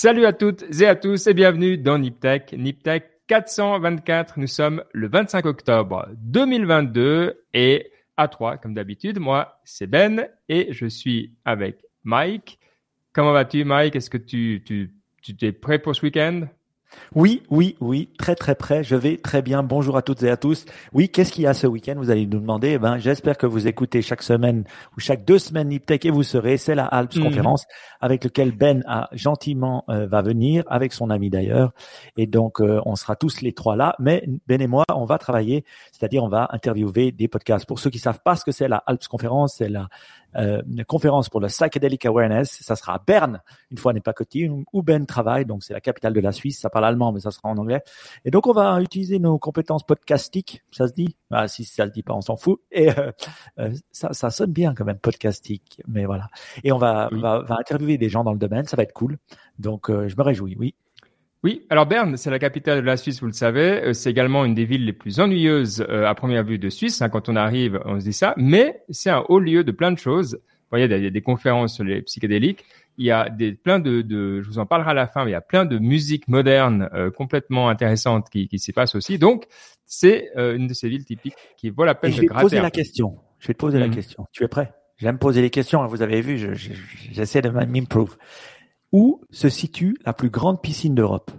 Salut à toutes et à tous et bienvenue dans NipTech. NipTech 424. Nous sommes le 25 octobre 2022 et à trois, comme d'habitude. Moi, c'est Ben et je suis avec Mike. Comment vas-tu, Mike? Est-ce que tu, tu, tu es prêt pour ce week-end? Oui, oui, oui, très très près. Je vais très bien. Bonjour à toutes et à tous. Oui, qu'est-ce qu'il y a ce week-end? Vous allez nous demander. Eh ben, j'espère que vous écoutez chaque semaine ou chaque deux semaines Niptech et vous serez. C'est la Alps Mhm. conférence avec lequel Ben a gentiment euh, va venir avec son ami d'ailleurs. Et donc euh, on sera tous les trois là. Mais Ben et moi, on va travailler, c'est-à-dire on va interviewer des podcasts. Pour ceux qui savent pas ce que c'est la Alps conférence, c'est la euh, une conférence pour le psychedelic awareness. Ça sera à Berne une fois n'est pas coutume, où Ben travaille, donc c'est la capitale de la Suisse, ça parle allemand, mais ça sera en anglais. Et donc on va utiliser nos compétences podcastiques, ça se dit? Ah, Si ça se dit pas, on s'en fout. Et euh, euh, ça, ça sonne bien quand même, podcastique, mais voilà. Et on va, Oui. va, va interviewer des gens dans le domaine, ça va être cool. Donc euh, je me réjouis, oui. Oui, alors Berne, c'est la capitale de la Suisse, vous le savez. Euh, C'est également une des villes les plus ennuyeuses euh, à première vue de Suisse. hein. Quand on arrive, on se dit ça. Mais c'est un haut lieu de plein de choses. Vous voyez, il y a des conférences sur les psychédéliques. Il y a des, plein de, de, je vous en parlerai à la fin, mais il y a plein de musique moderne euh, complètement intéressante qui, qui s'y passe aussi. Donc, c'est euh, une de ces villes typiques qui vaut la Et peine je de vais te gratter. poser la question. Je vais te poser la Mhm. question. Tu es prêt? J'aime poser les questions. hein, Vous avez vu, je- je- j'essaie de m'improve. Où se situe la plus grande piscine d'Europe?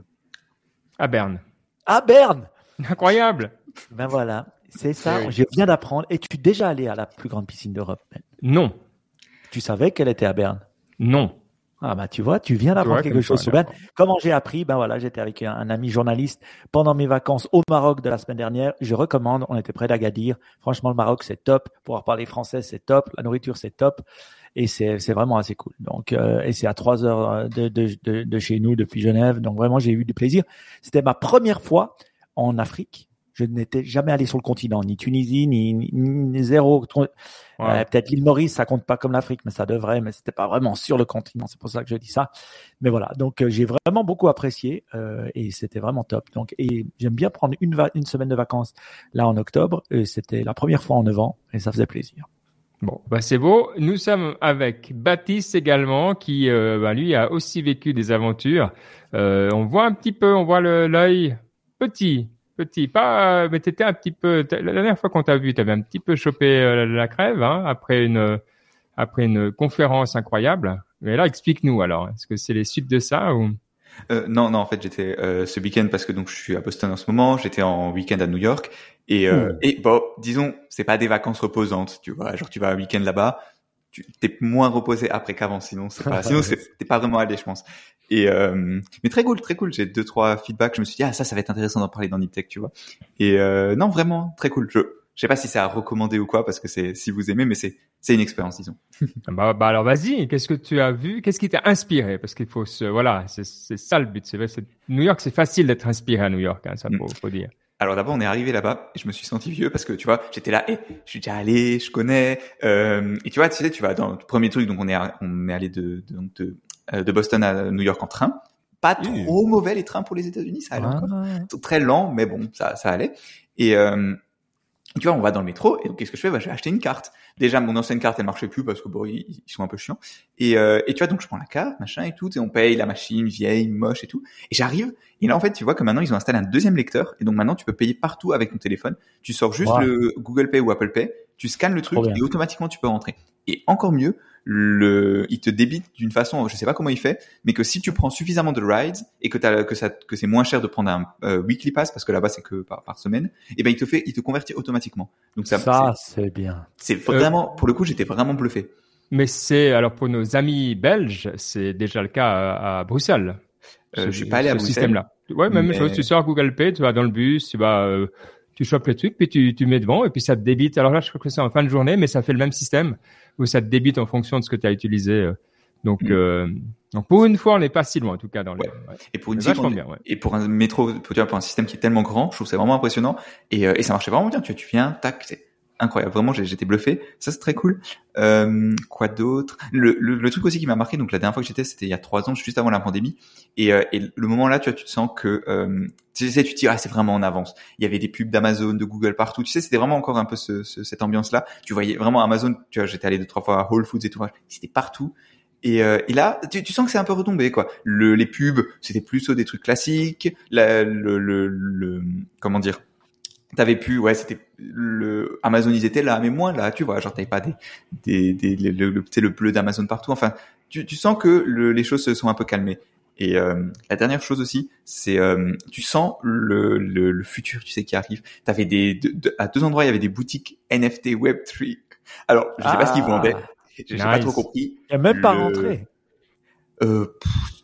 À Berne. À Berne Incroyable. Ben voilà, c'est ça. Oui. Je viens d'apprendre. Es-tu déjà allé à la plus grande piscine d'Europe? Ben Non, Tu savais qu'elle était à Berne? Non. Ah bah tu vois, tu viens d'apprendre quelque chose. Comment j'ai appris? Ben voilà, j'étais avec un, un ami journaliste pendant mes vacances au Maroc de la semaine dernière. Je recommande. On était près d'Agadir. Franchement, le Maroc c'est top. Pouvoir parler français c'est top. La nourriture c'est top. Et c'est c'est vraiment assez cool. Donc euh, et c'est à trois heures de, de, de, de chez nous depuis Genève. Donc vraiment j'ai eu du plaisir. C'était ma première fois en Afrique. Je n'étais jamais allé sur le continent, ni Tunisie, ni, ni, ni zéro. Ouais. Euh, Peut-être l'île Maurice, ça compte pas comme l'Afrique, mais ça devrait. Mais c'était pas vraiment sur le continent. C'est pour ça que je dis ça. Mais voilà. Donc euh, j'ai vraiment beaucoup apprécié euh, et c'était vraiment top. Donc et j'aime bien prendre une, semaine de vacances là en octobre. Et C'était la première fois en neuf ans et ça faisait plaisir. Bon, bah c'est beau. Nous sommes avec Baptiste également, qui euh, bah, lui a aussi vécu des aventures. Euh, on voit un petit peu, on voit l'œil petit, petit, pas, euh, mais t'étais un petit peu. La dernière fois qu'on t'a vu, t'avais un petit peu chopé euh, la, la crève hein, après une après une conférence incroyable. Mais là, explique-nous alors. Est-ce que c'est les suites de ça ou? Euh, non, non, en fait, j'étais euh, ce week-end parce que donc je suis à Boston en ce moment. J'étais en week-end à New York et euh, Mmh. et bon, disons, c'est pas des vacances reposantes, tu vois. Genre tu vas un week-end là-bas, tu t'es moins reposé après qu'avant. Sinon, c'est pas, sinon t'es pas vraiment allé, je pense. Et euh, mais très cool, très cool. J'ai deux trois feedbacks. Je me suis dit ah ça, ça va être intéressant d'en parler dans Niptech, tu vois. Et euh, non, vraiment très cool. Je je sais pas si c'est à recommander ou quoi parce que c'est si vous aimez, mais c'est c'est une expérience, disons. bah, bah alors vas-y. Qu'est-ce que tu as vu Qu'est-ce qui t'a inspiré? Parce qu'il faut se, voilà, c'est c'est ça le but. C'est vrai, c'est- New York, c'est facile d'être inspiré à New York, hein, ça Mm. faut, faut dire. Alors d'abord on est arrivé là-bas et je me suis senti vieux parce que tu vois j'étais là et je suis déjà allé je connais euh, et tu vois tu sais tu vas dans le premier truc donc on est à- on est allé de de, donc de, euh, de Boston à New York en train. Pas trop mauvais les trains pour les États-Unis ça allait Ah. encore. très lent mais bon ça ça allait. Et euh, tu vois on va dans le métro et donc qu'est-ce que je fais? Bah, je vais acheter une carte déjà mon ancienne carte elle marchait plus parce que bon ils, ils sont un peu chiants et euh, et tu vois donc je prends la carte machin et tout et on paye la machine vieille moche et tout et j'arrive et là, en fait, tu vois que maintenant, ils ont installé un deuxième lecteur. Et donc, maintenant, tu peux payer partout avec ton téléphone. Tu sors juste Wow. le Google Pay ou Apple Pay. Tu scannes le truc et automatiquement, tu peux rentrer. Et encore mieux, le, il te débite d'une façon, je sais pas comment il fait, mais que si tu prends suffisamment de rides et que que ça, que c'est moins cher de prendre un euh, weekly pass parce que là-bas, c'est que par, par semaine, et ben, il te fait, il te convertit automatiquement. Donc, ça, Ça, c'est bien. c'est c'est vraiment, pour le coup, j'étais vraiment bluffé. Mais c'est alors pour nos amis belges, c'est déjà le cas à, à Bruxelles. Euh, Ce- je suis pas allé à ce Bruxelles. système-là. Ouais, même mais- chose. Tu sors Google Pay, tu vas dans le bus, tu vas, euh, tu chopes le truc, puis tu, tu mets devant, et puis ça te débite. Alors là, je crois que c'est en fin de journée, mais ça fait le même système où ça te débite en fonction de ce que tu as utilisé. euh. Donc, Mm. euh, donc pour une fois, on n'est pas si loin en tout cas dans le. Ouais. ouais. Et pour une vachement on- bien, ouais. et pour un métro, tu vois, pour un système qui est tellement grand, je trouve c'est vraiment impressionnant. Et, euh, et ça marchait vraiment bien. Tu vois, tu viens, tac, incroyable. Vraiment, j'étais bluffé. Ça, c'est très cool. Euh, quoi d'autre? Le, le, le truc aussi qui m'a marqué, donc la dernière fois que j'étais, c'était il y a trois ans, juste avant la pandémie. Et, euh, et le moment là, tu vois, tu te sens que, euh, tu sais, tu te dis, ah, c'est vraiment en avance. Il y avait des pubs d'Amazon, de Google partout. Tu sais, c'était vraiment encore un peu ce, ce- cette ambiance-là. Tu voyais vraiment Amazon. Tu vois, j'étais allé deux trois fois à Whole Foods et tout. C'était partout. Et, euh, et là, tu, tu, sens que c'est un peu retombé, quoi. Le, les pubs, c'était plus des trucs classiques. La, le, le, le, comment dire? T'avais pu, ouais, c'était le Amazon, ils étaient là, mais moins là, tu vois. Genre, t'avais pas des, des, des le, le, le bleu d'Amazon partout. Enfin, tu, tu sens que le, les choses se sont un peu calmées. Et euh, la dernière chose aussi, c'est euh, tu sens le, le, le, futur, tu sais, qui arrive. T'avais des de, à deux endroits, il y avait des boutiques NFT Web 3. Alors, je sais pas ce qu'ils ah. vendaient. J'ai nice. pas trop compris. Il y a même pas rentré. Euh,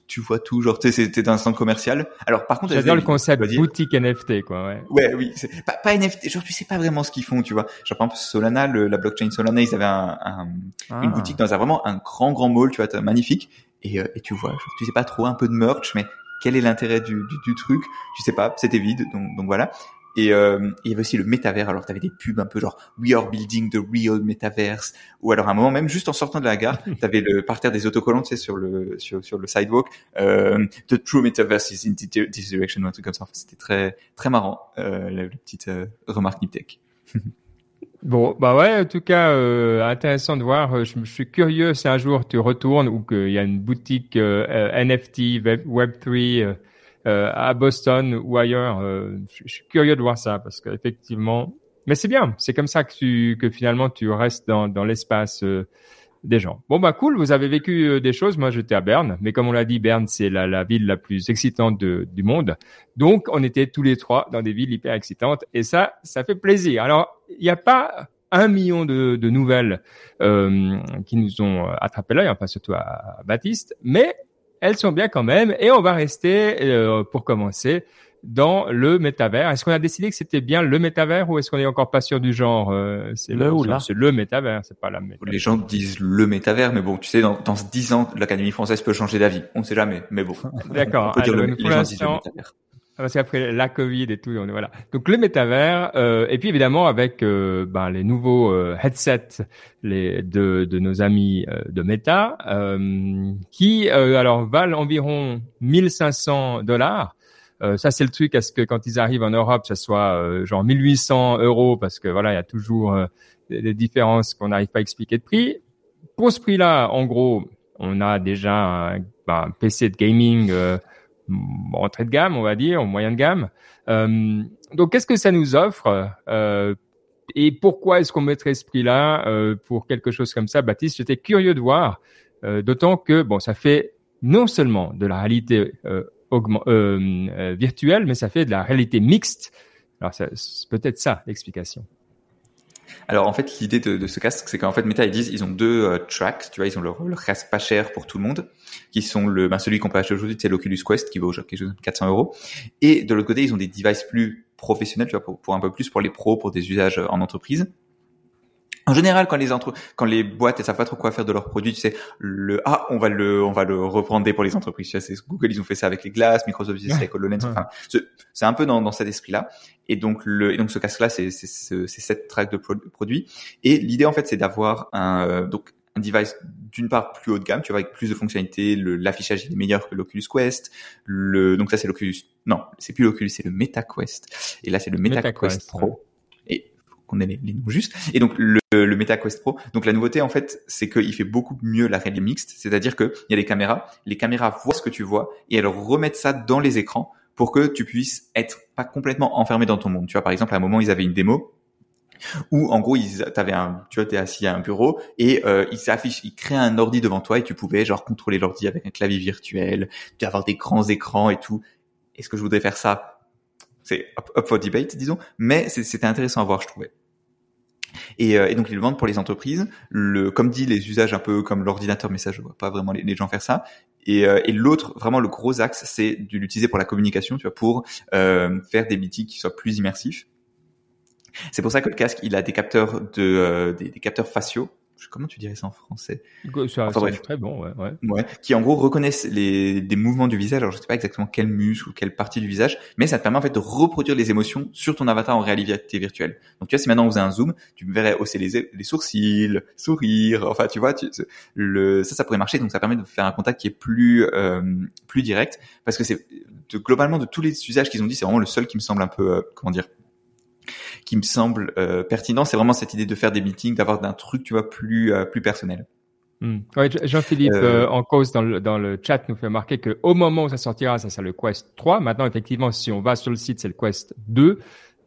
tu vois tout, genre c'était dans un centre commercial. Alors par contre, j'adore le concept boutique NFT quoi. Ouais. Ouais, oui, pas, pas NFT. Genre tu sais pas vraiment ce qu'ils font, tu vois. Genre par exemple Solana, le, la blockchain Solana, ils avaient un, un, ah. une boutique dans un vraiment un grand grand mall, tu vois, magnifique. Et, euh, et tu vois, genre, tu sais pas trop un peu de merch, mais quel est l'intérêt du, du, du, truc Tu sais pas, c'était vide, donc, donc voilà. Et euh, il y avait aussi le métavers. Alors, tu avais des pubs un peu genre We are building the real metaverse. Ou alors, à un moment même, juste en sortant de la gare, tu avais le parterre des autocollants, tu sais, sur le sur, sur le sidewalk. Euh, the true metaverse is in this direction ou un truc comme ça. C'était très très marrant, euh, la, petite euh, remarque Niptech. Bon, bah ouais, en tout cas, euh, intéressant de voir. Je, je, suis curieux si un jour tu retournes ou qu'il y a une boutique euh, NFT Web, 3 euh, à Boston ou ailleurs. Euh, je, suis curieux de voir ça parce qu'effectivement, mais c'est bien. C'est comme ça que tu que finalement tu restes dans dans l'espace euh, des gens. Bon bah cool, vous avez vécu des choses. Moi j'étais à Berne, mais comme on l'a dit, Berne c'est la, la ville la plus excitante de, du monde. Donc on était tous les trois dans des villes hyper excitantes et ça ça fait plaisir. Alors il n'y a pas un million de, de nouvelles euh, qui nous ont attrapé l'œil, enfin surtout à Baptiste, mais elles sont bien quand même. Et on va rester, euh, pour commencer, dans le métavers. Est-ce qu'on a décidé que c'était bien le métavers ou est-ce qu'on est encore pas sûr du genre euh, C'est le ou là C'est le métavers, c'est pas la métavers. Les gens disent le métavers, mais bon, tu sais, dans, dans 10 ans, l'Académie française peut changer d'avis. On ne sait jamais, mais bon. D'accord. On peut dire le, les gens disent le métavers. Parce qu'après la Covid et tout, on est, voilà. Donc le métavers, euh, et puis évidemment avec euh, ben, les nouveaux euh, headsets les, de, de nos amis euh, de Meta, euh, qui alors valent environ 1500 dollars. ça c'est le truc, est-ce que quand ils arrivent en Europe, ça soit genre 1800 euros, parce que voilà, il y a toujours des différences qu'on n'arrive pas à expliquer de prix. Pour ce prix-là, en gros, on a déjà un, ben, PC de gaming entrée de gamme, on va dire, en moyen de gamme. Euh, donc, qu'est-ce que ça nous offre euh, et pourquoi est-ce qu'on mettrait ce prix-là euh, pour quelque chose comme ça, Baptiste J'étais curieux de voir, euh, d'autant que bon, ça fait non seulement de la réalité euh, euh, virtuelle, mais ça fait de la réalité mixte. Alors, c'est peut-être ça l'explication. Alors en fait, l'idée de, de, ce casque, c'est qu'en fait Meta ils disent ils ont deux euh, tracks, tu vois, ils ont leur, leur, casque pas cher pour tout le monde, qui sont le, ben, celui qu'on peut acheter aujourd'hui, c'est l'Oculus Quest qui vaut quelque chose de 400 euros, et de l'autre côté ils ont des devices plus professionnels, tu vois, pour, pour un peu plus pour les pros, pour des usages en entreprise. En général, quand les entre, quand les boîtes elles savent pas trop quoi faire de leurs produits, tu sais, le ah on va le on va le reprendre pour les entreprises. Tu sais, Google ils ont fait ça avec les glaces, Microsoft ils avec HoloLens. Enfin, c'est un peu dans, dans cet esprit-là. Et donc le et donc ce casque-là c'est c'est c'est cette track de produits. Et l'idée en fait c'est d'avoir un euh, donc un device d'une part plus haut de gamme, tu vois, avec plus de fonctionnalités, l'affichage est meilleur que l'Oculus Quest. Le, donc ça c'est l'Oculus, non, c'est plus l'Oculus, c'est le MetaQuest. Et là c'est le MetaQuest Quest Pro qu'on ait les, noms justes. Et donc le, le Meta Quest Pro. Donc la nouveauté en fait, c'est qu'il fait beaucoup mieux la réalité mixte, c'est-à-dire que il y a des caméras, les caméras voient ce que tu vois et elles remettent ça dans les écrans pour que tu puisses être pas complètement enfermé dans ton monde. Tu vois, par exemple, à un moment, ils avaient une démo où en gros ils t'avais un tu vois t'es assis à un bureau et euh, ils s'affichent ils créent un ordi devant toi et tu pouvais genre contrôler l'ordi avec un clavier virtuel tu avoir des grands écrans et tout est-ce que je voudrais faire ça? C'est up, for debate disons mais c'était intéressant à voir je trouvais et, euh, et, donc ils le vendent pour les entreprises. Le, comme dit, les usages un peu comme l'ordinateur, mais ça je vois pas vraiment les, gens faire ça. Et, euh, et l'autre, vraiment le gros axe, c'est de l'utiliser pour la communication, tu vois, pour euh, faire des meetings qui soient plus immersifs. C'est pour ça que le casque, il a des capteurs de euh, des capteurs faciaux comment tu dirais ça en français? Enfin, très bon, ouais, ouais. ouais, Qui en gros reconnaissent les des mouvements du visage. Alors je sais pas exactement quel muscle ou quelle partie du visage, mais ça te permet en fait de reproduire les émotions sur ton avatar en réalité virtuelle. Donc tu vois, si maintenant on faisait un zoom, tu me verrais hausser les, les sourcils, sourire. Enfin, tu vois, tu, le ça, ça pourrait marcher. Donc ça permet de faire un contact qui est plus euh, plus direct, parce que c'est globalement de tous les usages qu'ils ont dit, c'est vraiment le seul qui me semble un peu euh, comment dire qui me semble euh, pertinent, c'est vraiment cette idée de faire des meetings, d'avoir un truc, tu vois, plus euh, plus personnel. Hmm. Ouais, Jean-Philippe Euh, euh, en cause dans le, dans le chat nous fait remarquer que au moment où ça sortira, ça sera le Quest 3. Maintenant, effectivement, si on va sur le site, c'est le Quest 2,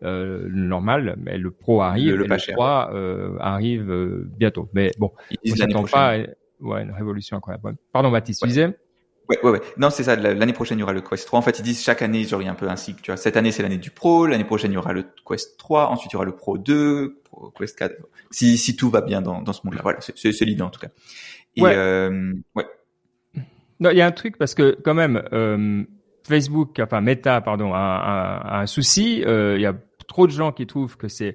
euh, normal, mais le Pro arrive, Le- le et le cher. 3 euh, arrive euh, bientôt. Mais bon, Ils on prochaine. pas. Ouais, une révolution incroyable. Pardon, Baptiste, tu Ouais. disais Ouais, ouais, ouais. Non, c'est ça. la- L'année prochaine, il y aura le Quest 3. En fait, ils disent chaque année, genre, il y a un peu un cycle. Tu vois, cette année, c'est l'année du Pro. L'année prochaine, il y aura le Quest 3. Ensuite, il y aura le Pro 2, Pro Quest 4. Si, si tout va bien dans, dans ce monde-là. Voilà, c'est l'idée en tout cas. Et Ouais. euh, ouais. Non, il y a un truc parce que quand même, euh, Facebook, enfin Meta, pardon, a, a- a un souci. Euh, Il y a trop de gens qui trouvent que c'est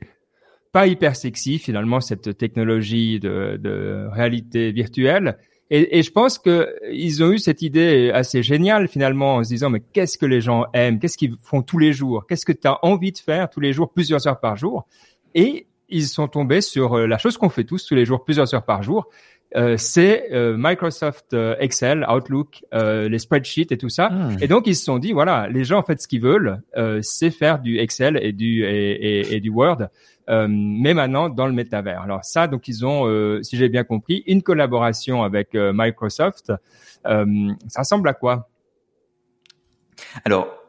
pas hyper sexy finalement cette technologie de, de réalité virtuelle. Et, et je pense que ils ont eu cette idée assez géniale finalement en se disant mais qu'est-ce que les gens aiment, qu'est-ce qu'ils font tous les jours, qu'est-ce que tu as envie de faire tous les jours, plusieurs heures par jour? Et ils sont tombés sur euh, la chose qu'on fait tous tous les jours, plusieurs heures par jour, euh, c'est euh, Microsoft euh, Excel, Outlook, euh, les spreadsheets et tout ça. Hmm. Et donc ils se sont dit voilà, les gens en fait ce qu'ils veulent, euh, c'est faire du Excel et du et, et- et du Word, mais maintenant dans le métavers. Alors ça, donc ils ont, euh, si j'ai bien compris, une collaboration avec euh, Microsoft. Euh, ça ressemble à quoi? Alors,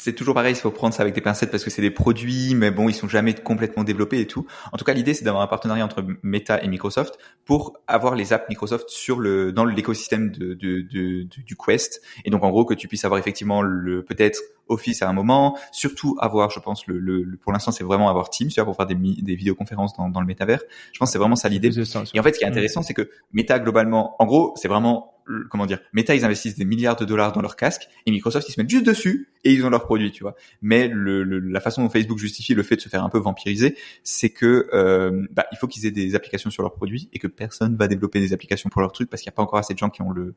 c'est toujours pareil, il faut prendre ça avec des pincettes parce que c'est des produits, mais bon, ils sont jamais complètement développés et tout. En tout cas, l'idée, c'est d'avoir un partenariat entre Meta et Microsoft pour avoir les apps Microsoft sur le dans l'écosystème de, de, de- du Quest. Et donc, en gros, que tu puisses avoir effectivement le peut-être Office à un moment, surtout avoir, je pense, le, le, le- pour l'instant, c'est vraiment avoir Teams, tu vois, pour faire des, des vidéoconférences dans, dans le métavers. Je pense que c'est vraiment ça l'idée. Et en fait, ce qui est Mm. intéressant, c'est que Meta globalement, en gros, c'est vraiment comment dire, Meta ils investissent des milliards de dollars dans leur casque et Microsoft ils se mettent juste dessus et ils ont leurs produits, tu vois. Mais le, le- la façon dont Facebook justifie le fait de se faire un peu vampiriser, c'est que euh, bah, il faut qu'ils aient des applications sur leurs produits et que personne va développer des applications pour leurs trucs parce qu'il n'y a pas encore assez de gens qui ont le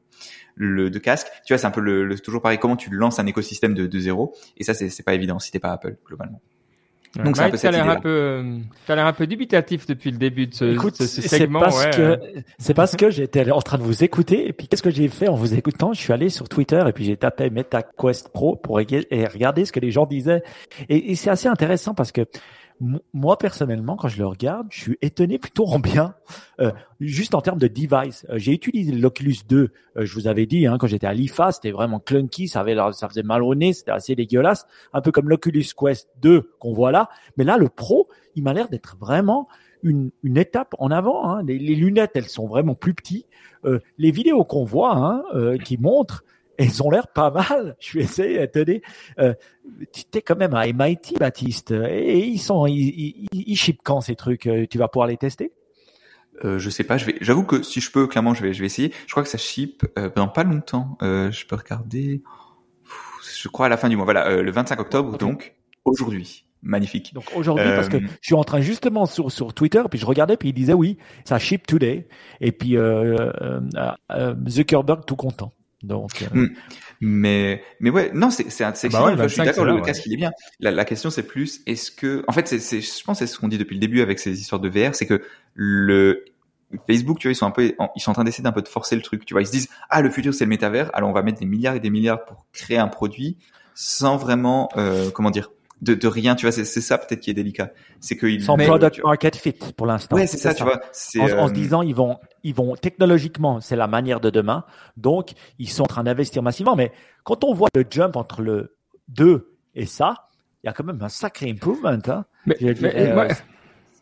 le de casque. Tu vois, c'est un peu le, le- toujours pareil. Comment tu lances un écosystème de, de zéro? Et ça, c'est pas évident si t'es pas Apple globalement. Ouais. Donc, c'est t'as cette l'air un peu, euh, t'as l'air un peu dubitatif depuis le début de ce, Écoute, ce- ce c'est segment. parce ouais. que c'est parce que j'étais en train de vous écouter et puis qu'est-ce que j'ai fait en vous écoutant? Je suis allé sur Twitter et puis j'ai tapé MetaQuest Pro pour et regarder ce que les gens disaient. Et, et c'est assez intéressant parce que moi personnellement, quand je le regarde, je suis étonné plutôt en bien. Euh, juste en termes de device, Euh, j'ai utilisé l'Oculus 2. euh, je vous avais dit hein, quand j'étais à l'IFA, c'était vraiment clunky, ça avait, ça faisait mal au nez, c'était assez dégueulasse, un peu comme l'Oculus Quest 2 qu'on voit là. Mais là, le Pro, il m'a l'air d'être vraiment une, une étape en avant. Hein. Les, lunettes, elles sont vraiment plus petites. Les vidéos qu'on voit, hein, qui montrent, elles ont l'air pas mal. Je suis assez étonné. Euh, tu es quand même à MIT, Baptiste. Et ils sont, ils, quand ces trucs Euh, Tu vas pouvoir les tester? Euh, je sais pas, je vais. J'avoue que si je peux, clairement, je vais, je vais essayer. Je crois que ça ship euh, dans pas longtemps. Euh, je peux regarder. Je crois à la fin du mois. Voilà, euh, le 25 octobre, donc aujourd'hui. Magnifique. Donc aujourd'hui, parce que je suis en train justement sur, sur Twitter, puis je regardais, puis il disait oui, ça ship today. Et puis Zuckerberg tout content. Donc, euh, Mm. Mais mais ouais, non, c'est c'est c'est bah excellent. ouais, je suis 25, d'accord. Le ouais. casque, il est bien. La, la question, c'est plus, est-ce que, en fait, c'est, c'est, je pense, c'est ce qu'on dit depuis le début avec ces histoires de VR, c'est que le Facebook, tu vois, ils sont un peu, ils sont en train d'essayer d'un peu de forcer le truc. Tu vois, ils se disent, ah, le futur, c'est le métavers. Alors, on va mettre des milliards et des milliards pour créer un produit sans vraiment, euh, comment dire, de, de rien. Tu vois, c'est, c'est ça peut-être qui est délicat. C'est que ils- sans mais- product market fit pour l'instant. Ouais, c'est ça, tu vois. C'est, en, en se euh, disant ils vont ils vont technologiquement c'est la manière de demain donc ils sont en train d'investir massivement mais quand on voit le jump entre le 2 et ça il y a quand même un sacré improvement hein. Mais- Je mais, dirais, moi, euh,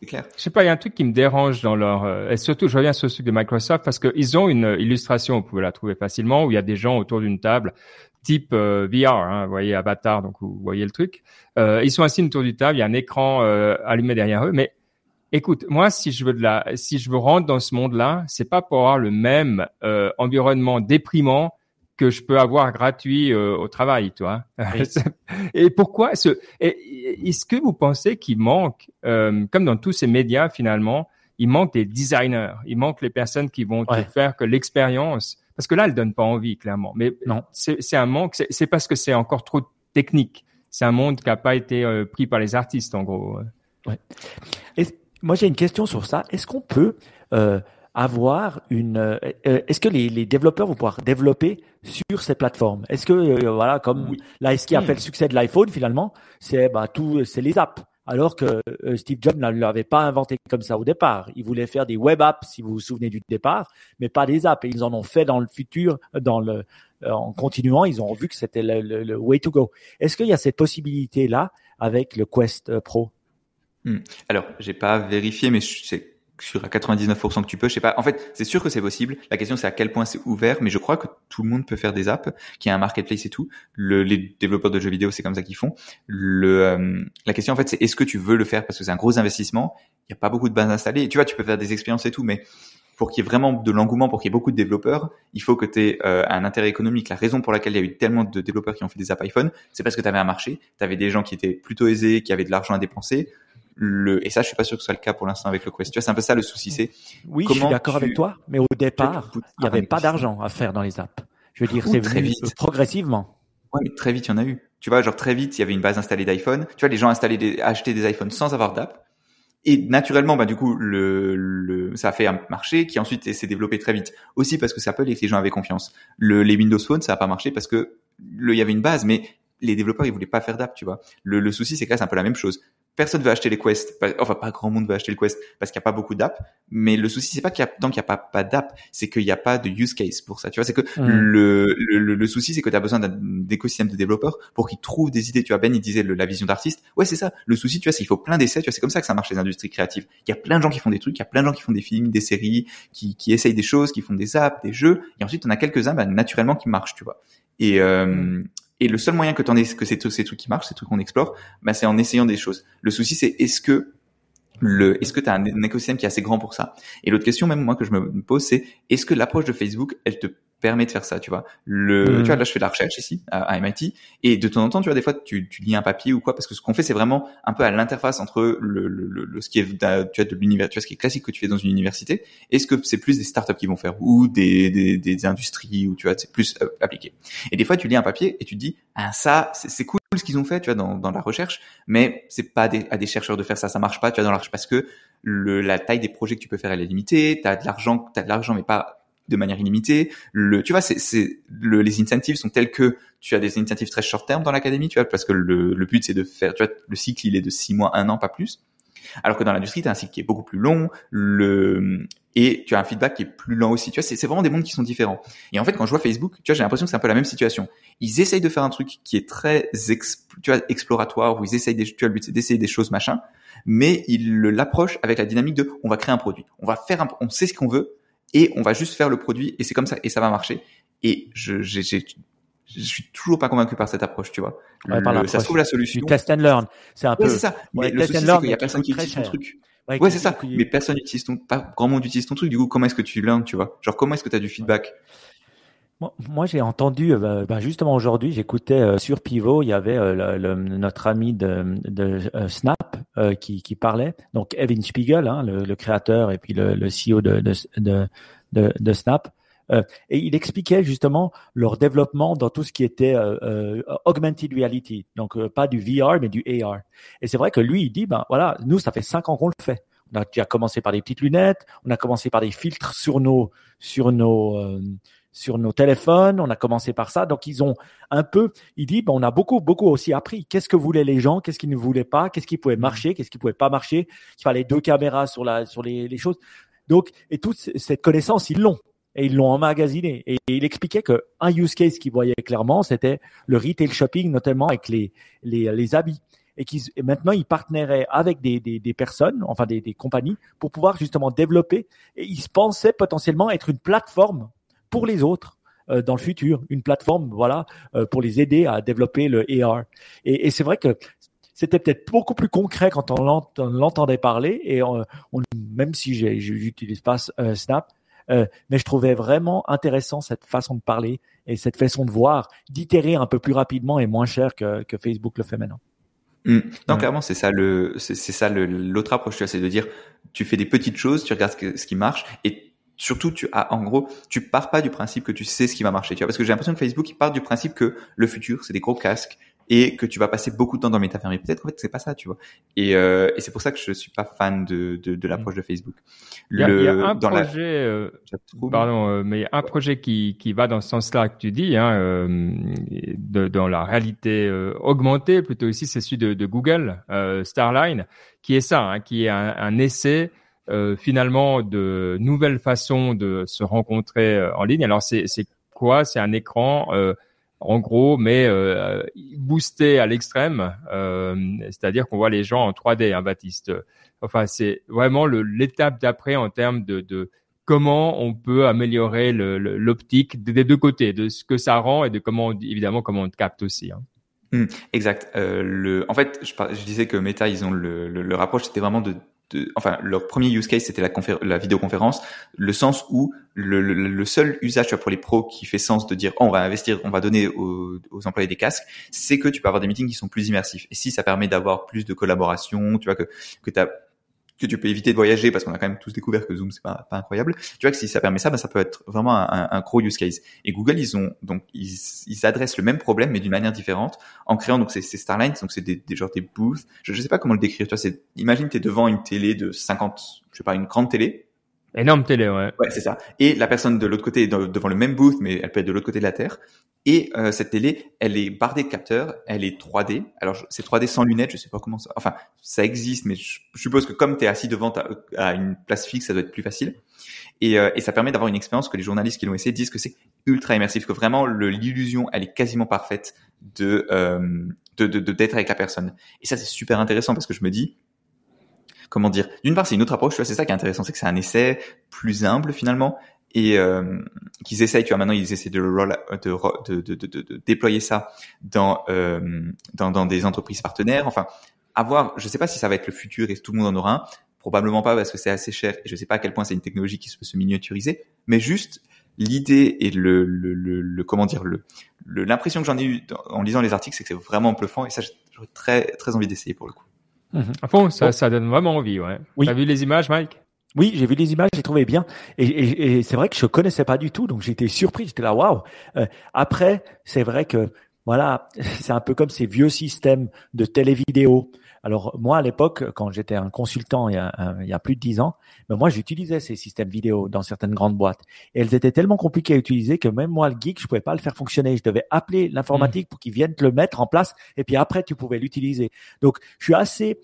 c'est clair. Je sais pas, il y a un truc qui me dérange dans leur euh, et surtout je reviens sur ce truc de Microsoft parce qu'ils ont une illustration, vous pouvez la trouver facilement où il y a des gens autour d'une table type euh, VR, hein, vous voyez Avatar, donc vous voyez le truc. Euh, ils sont assis autour du table, il y a un écran euh, allumé derrière eux, mais écoute, moi si je veux de la, si je veux rentrer dans ce monde-là, c'est pas pour avoir le même environnement déprimant que je peux avoir gratuit au travail, tu vois. Oui. et pourquoi ce Est-ce que vous pensez qu'il manque, comme dans tous ces médias finalement, il manque des designers, il manque les personnes qui vont Ouais. faire que l'expérience, parce que là, elle donne pas envie clairement. Mais Non. c'est un manque, c'est- parce que c'est encore trop technique. C'est un monde qui n'a pas été euh, pris par les artistes en gros. est-ce- moi j'ai une question sur ça est-ce qu'on peut euh, avoir une euh, euh, est-ce que les, les développeurs vont pouvoir développer sur ces plateformes? Est-ce que euh, voilà comme Oui. là ce qui a Hmm. fait le succès de l'iPhone finalement c'est bah tout c'est les apps alors que euh, Steve Jobs ne l'avait pas inventé comme ça au départ. Il voulait faire des web apps, si vous vous souvenez du départ, mais pas des apps. Et ils en ont fait dans le futur, dans le, euh, en continuant, ils ont vu que c'était le, le, way to go. Est-ce qu'il y a cette possibilité-là avec le Quest euh, Pro? Hmm. Alors, j'ai pas vérifié, mais c'est sur à 99% que tu peux, je sais pas. En fait, c'est sûr que c'est possible. La question c'est à quel point c'est ouvert, mais je crois que tout le monde peut faire des apps, qu'il y a un marketplace et tout. Le, les développeurs de jeux vidéo, c'est comme ça qu'ils font. Le, euh, la question en fait, c'est est-ce que tu veux le faire? Parce que c'est un gros investissement. Il y a pas beaucoup de bases installées. Tu vois, tu peux faire des expériences et tout, mais pour qu'il y ait vraiment de l'engouement, pour qu'il y ait beaucoup de développeurs, il faut que tu aies euh, un intérêt économique. La raison pour laquelle il y a eu tellement de développeurs qui ont fait des apps iPhone, c'est parce que tu avais un marché, tu avais des gens qui étaient plutôt aisés, qui avaient de l'argent à dépenser le et ça je suis pas sûr que ce soit le cas pour l'instant avec le Quest. Tu vois, c'est un peu ça le souci, c'est Oui, je suis d'accord avec toi, mais au départ, il n'y avait pas d'argent à faire dans les apps. Je veux dire, c'est très vite progressivement. Ouais, mais très vite, il y en a eu. Tu vois, genre très vite, il y avait une base installée d'iPhone. Tu vois, les gens installaient des, achetaient des iPhones sans avoir d'app. Et naturellement, bah du coup, le, le, ça a fait un marché qui ensuite s'est développé très vite. Aussi parce que ça Apple et que les gens avaient confiance. Le, les Windows Phone, ça a pas marché parce que le, il y avait une base, mais les développeurs ils voulaient pas faire d'app, tu vois. Le, le souci c'est que là c'est un peu la même chose personne veut acheter les Quest. Enfin, pas grand monde veut acheter le Quest parce qu'il n'y a pas beaucoup d'app. Mais le souci, c'est pas qu'il y a, tant qu'il n'y a pas, pas d'app, c'est qu'il n'y a pas de use case pour ça. Tu vois, c'est que mm. le, le, le, souci, c'est que tu as besoin d'un écosystème de développeurs pour qu'ils trouvent des idées. Tu vois, Ben, il disait la vision d'artiste. Ouais, c'est ça. Le souci, tu vois, c'est qu'il faut plein d'essais. Tu vois, c'est comme ça que ça marche les industries créatives. Il y a plein de gens qui font des trucs, il y a plein de gens qui font des films, des séries, qui, qui essayent des choses, qui font des apps, des jeux. Et ensuite, on a quelques-uns, bah, naturellement, qui marchent, tu vois. Et, euh, mm. Et le seul moyen que t'en que c'est ces trucs qui marchent, ces trucs qu'on explore, bah, c'est en essayant des choses. Le souci, c'est est-ce que le, est-ce que tu un, écosystème qui est assez grand pour ça? Et l'autre question, même moi, que je me pose, c'est est-ce que l'approche de Facebook, elle te permet de faire ça, tu vois. Le, mm. tu vois, là, je fais de la recherche ici, à, MIT, et de temps en temps, tu vois, des fois, tu, tu lis un papier ou quoi, parce que ce qu'on fait, c'est vraiment un peu à l'interface entre le, le, le, ce qui est, tu vois, de l'univers, tu vois, ce qui est classique que tu fais dans une université, et ce que c'est plus des startups qui vont faire, ou des, des, des industries, ou tu vois, c'est plus euh, appliqué. Et des fois, tu lis un papier et tu te dis, ah, ça, c'est cool ce qu'ils ont fait, tu vois, dans, dans la recherche, mais c'est pas des, à des chercheurs de faire ça, ça marche pas, tu vois, dans la recherche, parce que le, la taille des projets que tu peux faire, elle est limitée, t'as de l'argent, t'as de l'argent, mais pas de manière illimitée. Le, tu vois, c'est, le, les incentives sont tels que tu as des incentives très short terme dans l'académie, tu vois, parce que le, le but c'est de faire, tu vois, le cycle il est de six mois, un an, pas plus. Alors que dans l'industrie, tu as un cycle qui est beaucoup plus long, le et tu as un feedback qui est plus lent aussi. Tu vois, c'est, c'est vraiment des mondes qui sont différents. Et en fait, quand je vois Facebook, tu vois, j'ai l'impression que c'est un peu la même situation. Ils essayent de faire un truc qui est très tu vois, exploratoire, où ils essayent des, tu vois, le but c'est d'essayer des choses machin, mais ils l'approchent avec la dynamique de, on va créer un produit, on va faire un, on sait ce qu'on veut, et on va juste faire le produit et c'est comme ça et ça va marcher. Et je, j'ai, je suis toujours pas convaincu par cette approche, tu vois. ça se trouve la solution. Du test and learn, c'est un peu. c'est ça. Mais le souci, c'est qu'il y a personne qui utilise ton truc. Ouais, c'est ça. Mais personne n'utilise ton, pas grand monde utilise ton truc. Du coup, comment est-ce que tu learn, tu vois? Genre, comment est-ce que tu as du feedback? Moi, j'ai entendu, euh, bah, justement aujourd'hui, j'écoutais euh, sur Pivot, il y avait euh, le, notre ami de, de Snap qui, qui, parlait, donc Evan Spiegel, hein, le, le, créateur et puis le, le CEO de, de, de, de Snap. et il expliquait justement leur développement dans tout ce qui était augmented reality, donc pas du VR mais du AR. Et c'est vrai que lui, il dit, ben voilà, nous ça fait cinq ans qu'on le fait. On a déjà commencé par des petites lunettes, on a commencé par des filtres sur nos sur nos sur nos téléphones. On a commencé par ça. Donc, ils ont un peu, il dit, ben, on a beaucoup, beaucoup aussi appris. Qu'est-ce que voulaient les gens? Qu'est-ce qu'ils ne voulaient pas? Qu'est-ce qui pouvait marcher? Qu'est-ce qui pouvait pas marcher? Il fallait deux caméras sur la, sur les, les choses. Donc, et toute cette connaissance, ils l'ont. Et ils l'ont emmagasiné. Et il expliquait que un use case qu'il voyait clairement, c'était le retail shopping, notamment avec les, les, les habits et qui maintenant ils parteneraient avec des, des, des personnes, enfin des, des, compagnies, pour pouvoir justement développer. Et ils pensaient potentiellement être une plateforme pour les autres euh, dans le futur, une plateforme, voilà, euh, pour les aider à développer le AR. Et, et c'est vrai que c'était peut-être beaucoup plus concret quand on l'entendait parler, et on, même si j'utilise pas euh, Snap, mais je trouvais vraiment intéressant cette façon de parler et cette façon de voir, d'itérer un peu plus rapidement et moins cher que, que Facebook le fait maintenant. Mmh. Non, clairement, c'est ça le, c'est ça l'autre approche, c'est de dire, tu fais des petites choses, tu regardes ce, ce qui marche et surtout tu as en gros tu pars pas du principe que tu sais ce qui va marcher tu vois parce que j'ai l'impression que Facebook il part du principe que le futur c'est des gros casques et que tu vas passer beaucoup de temps dans le métavers. Mais peut-être qu'en fait c'est pas ça, tu vois. Et, euh, et c'est pour ça que je suis pas fan de, de, de l'approche de Facebook. Il y a, il y a un projet, euh, pardon, euh, mais un projet qui, qui va dans ce sens-là que tu dis, hein, euh, de, dans la réalité euh, augmentée, plutôt ici, c'est celui de, de Google, Starline, qui est ça, hein, qui est un, un essai finalement de nouvelles façons de se rencontrer en ligne. Alors c'est quoi? C'est un écran en gros, mais euh, boosté à l'extrême, euh, c'est-à-dire qu'on voit les gens en 3D, hein, Baptiste. Enfin, c'est vraiment l'étape d'après en termes de, de, comment on peut améliorer l'optique des deux côtés, de ce que ça rend et de comment, évidemment, comment on capte aussi. Hein. Mmh, exact. Euh, le, en fait, je, je, disais que Meta, ils ont le, le, le rapproche, c'était vraiment de enfin leur premier use case c'était la, la vidéoconférence, le sens où le, le, seul usage tu vois, pour les pros qui fait sens de dire oh, on va investir, on va donner aux, aux employés des casques, c'est que tu peux avoir des meetings qui sont plus immersifs. Et si ça permet d'avoir plus de collaboration, tu vois que que tu as que tu peux éviter de voyager parce qu'on a quand même tous découvert que Zoom c'est pas, pas incroyable. Tu vois que si ça permet ça, ben ça peut être vraiment un, un, gros use case. Et Google ils ont donc ils, ils adressent le même problème mais d'une manière différente en créant donc ces, Starlines donc c'est des, des genre des booths. Je, je sais pas comment le décrire. Toi c'est imagine tu es devant une télé de 50 je sais pas une grande télé. Énorme télé ouais. Ouais c'est ça. Et la personne de l'autre côté est devant le même booth mais elle peut être de l'autre côté de la terre. Et euh, cette télé, elle est bardée de capteurs, elle est 3D. Alors c'est 3D sans lunettes, je sais pas comment ça. Enfin, ça existe, mais je, suppose que comme tu es assis devant à une place fixe, ça doit être plus facile. Et, euh, et ça permet d'avoir une expérience que les journalistes qui l'ont essayé disent que c'est ultra immersif, que vraiment l'illusion, elle est quasiment parfaite de euh, de d'être avec la personne. Et ça c'est super intéressant parce que je me dis, comment dire D'une part, c'est une autre approche. Tu vois, c'est ça qui est intéressant, c'est que c'est un essai plus humble finalement, et euh, qu'ils essayent, tu vois, maintenant ils essaient de, de, de, de, de déployer ça dans, euh, dans, dans des entreprises partenaires. Enfin, avoir, je sais pas si ça va être le futur et tout le monde en aura un. Probablement pas parce que c'est assez cher et je sais pas à quel point c'est une technologie qui peut se miniaturiser. Mais juste l'idée et le, le, le, comment dire le l'impression que j'en ai eu en lisant les articles, c'est que c'est vraiment bluffant et ça j'aurais très très envie d'essayer pour le coup. Mmh. À fond, ça, ça donne vraiment envie, ouais. Oui. T'as vu les images, Mike? Oui, j'ai vu les images, j'ai trouvé bien, et, et, et c'est vrai que je connaissais pas du tout, donc j'étais surpris, j'étais là, waouh. Euh, après, c'est vrai que voilà, c'est un peu comme ces vieux systèmes de télévidéo. Alors moi, à l'époque, quand j'étais un consultant il y a, il y a plus de dix ans, ben moi j'utilisais ces systèmes vidéo dans certaines grandes boîtes, et elles étaient tellement compliquées à utiliser que même moi, le geek, je pouvais pas le faire fonctionner. Je devais appeler l'informatique mmh. pour qu'ils viennent te le mettre en place, et puis après tu pouvais l'utiliser. Donc je suis assez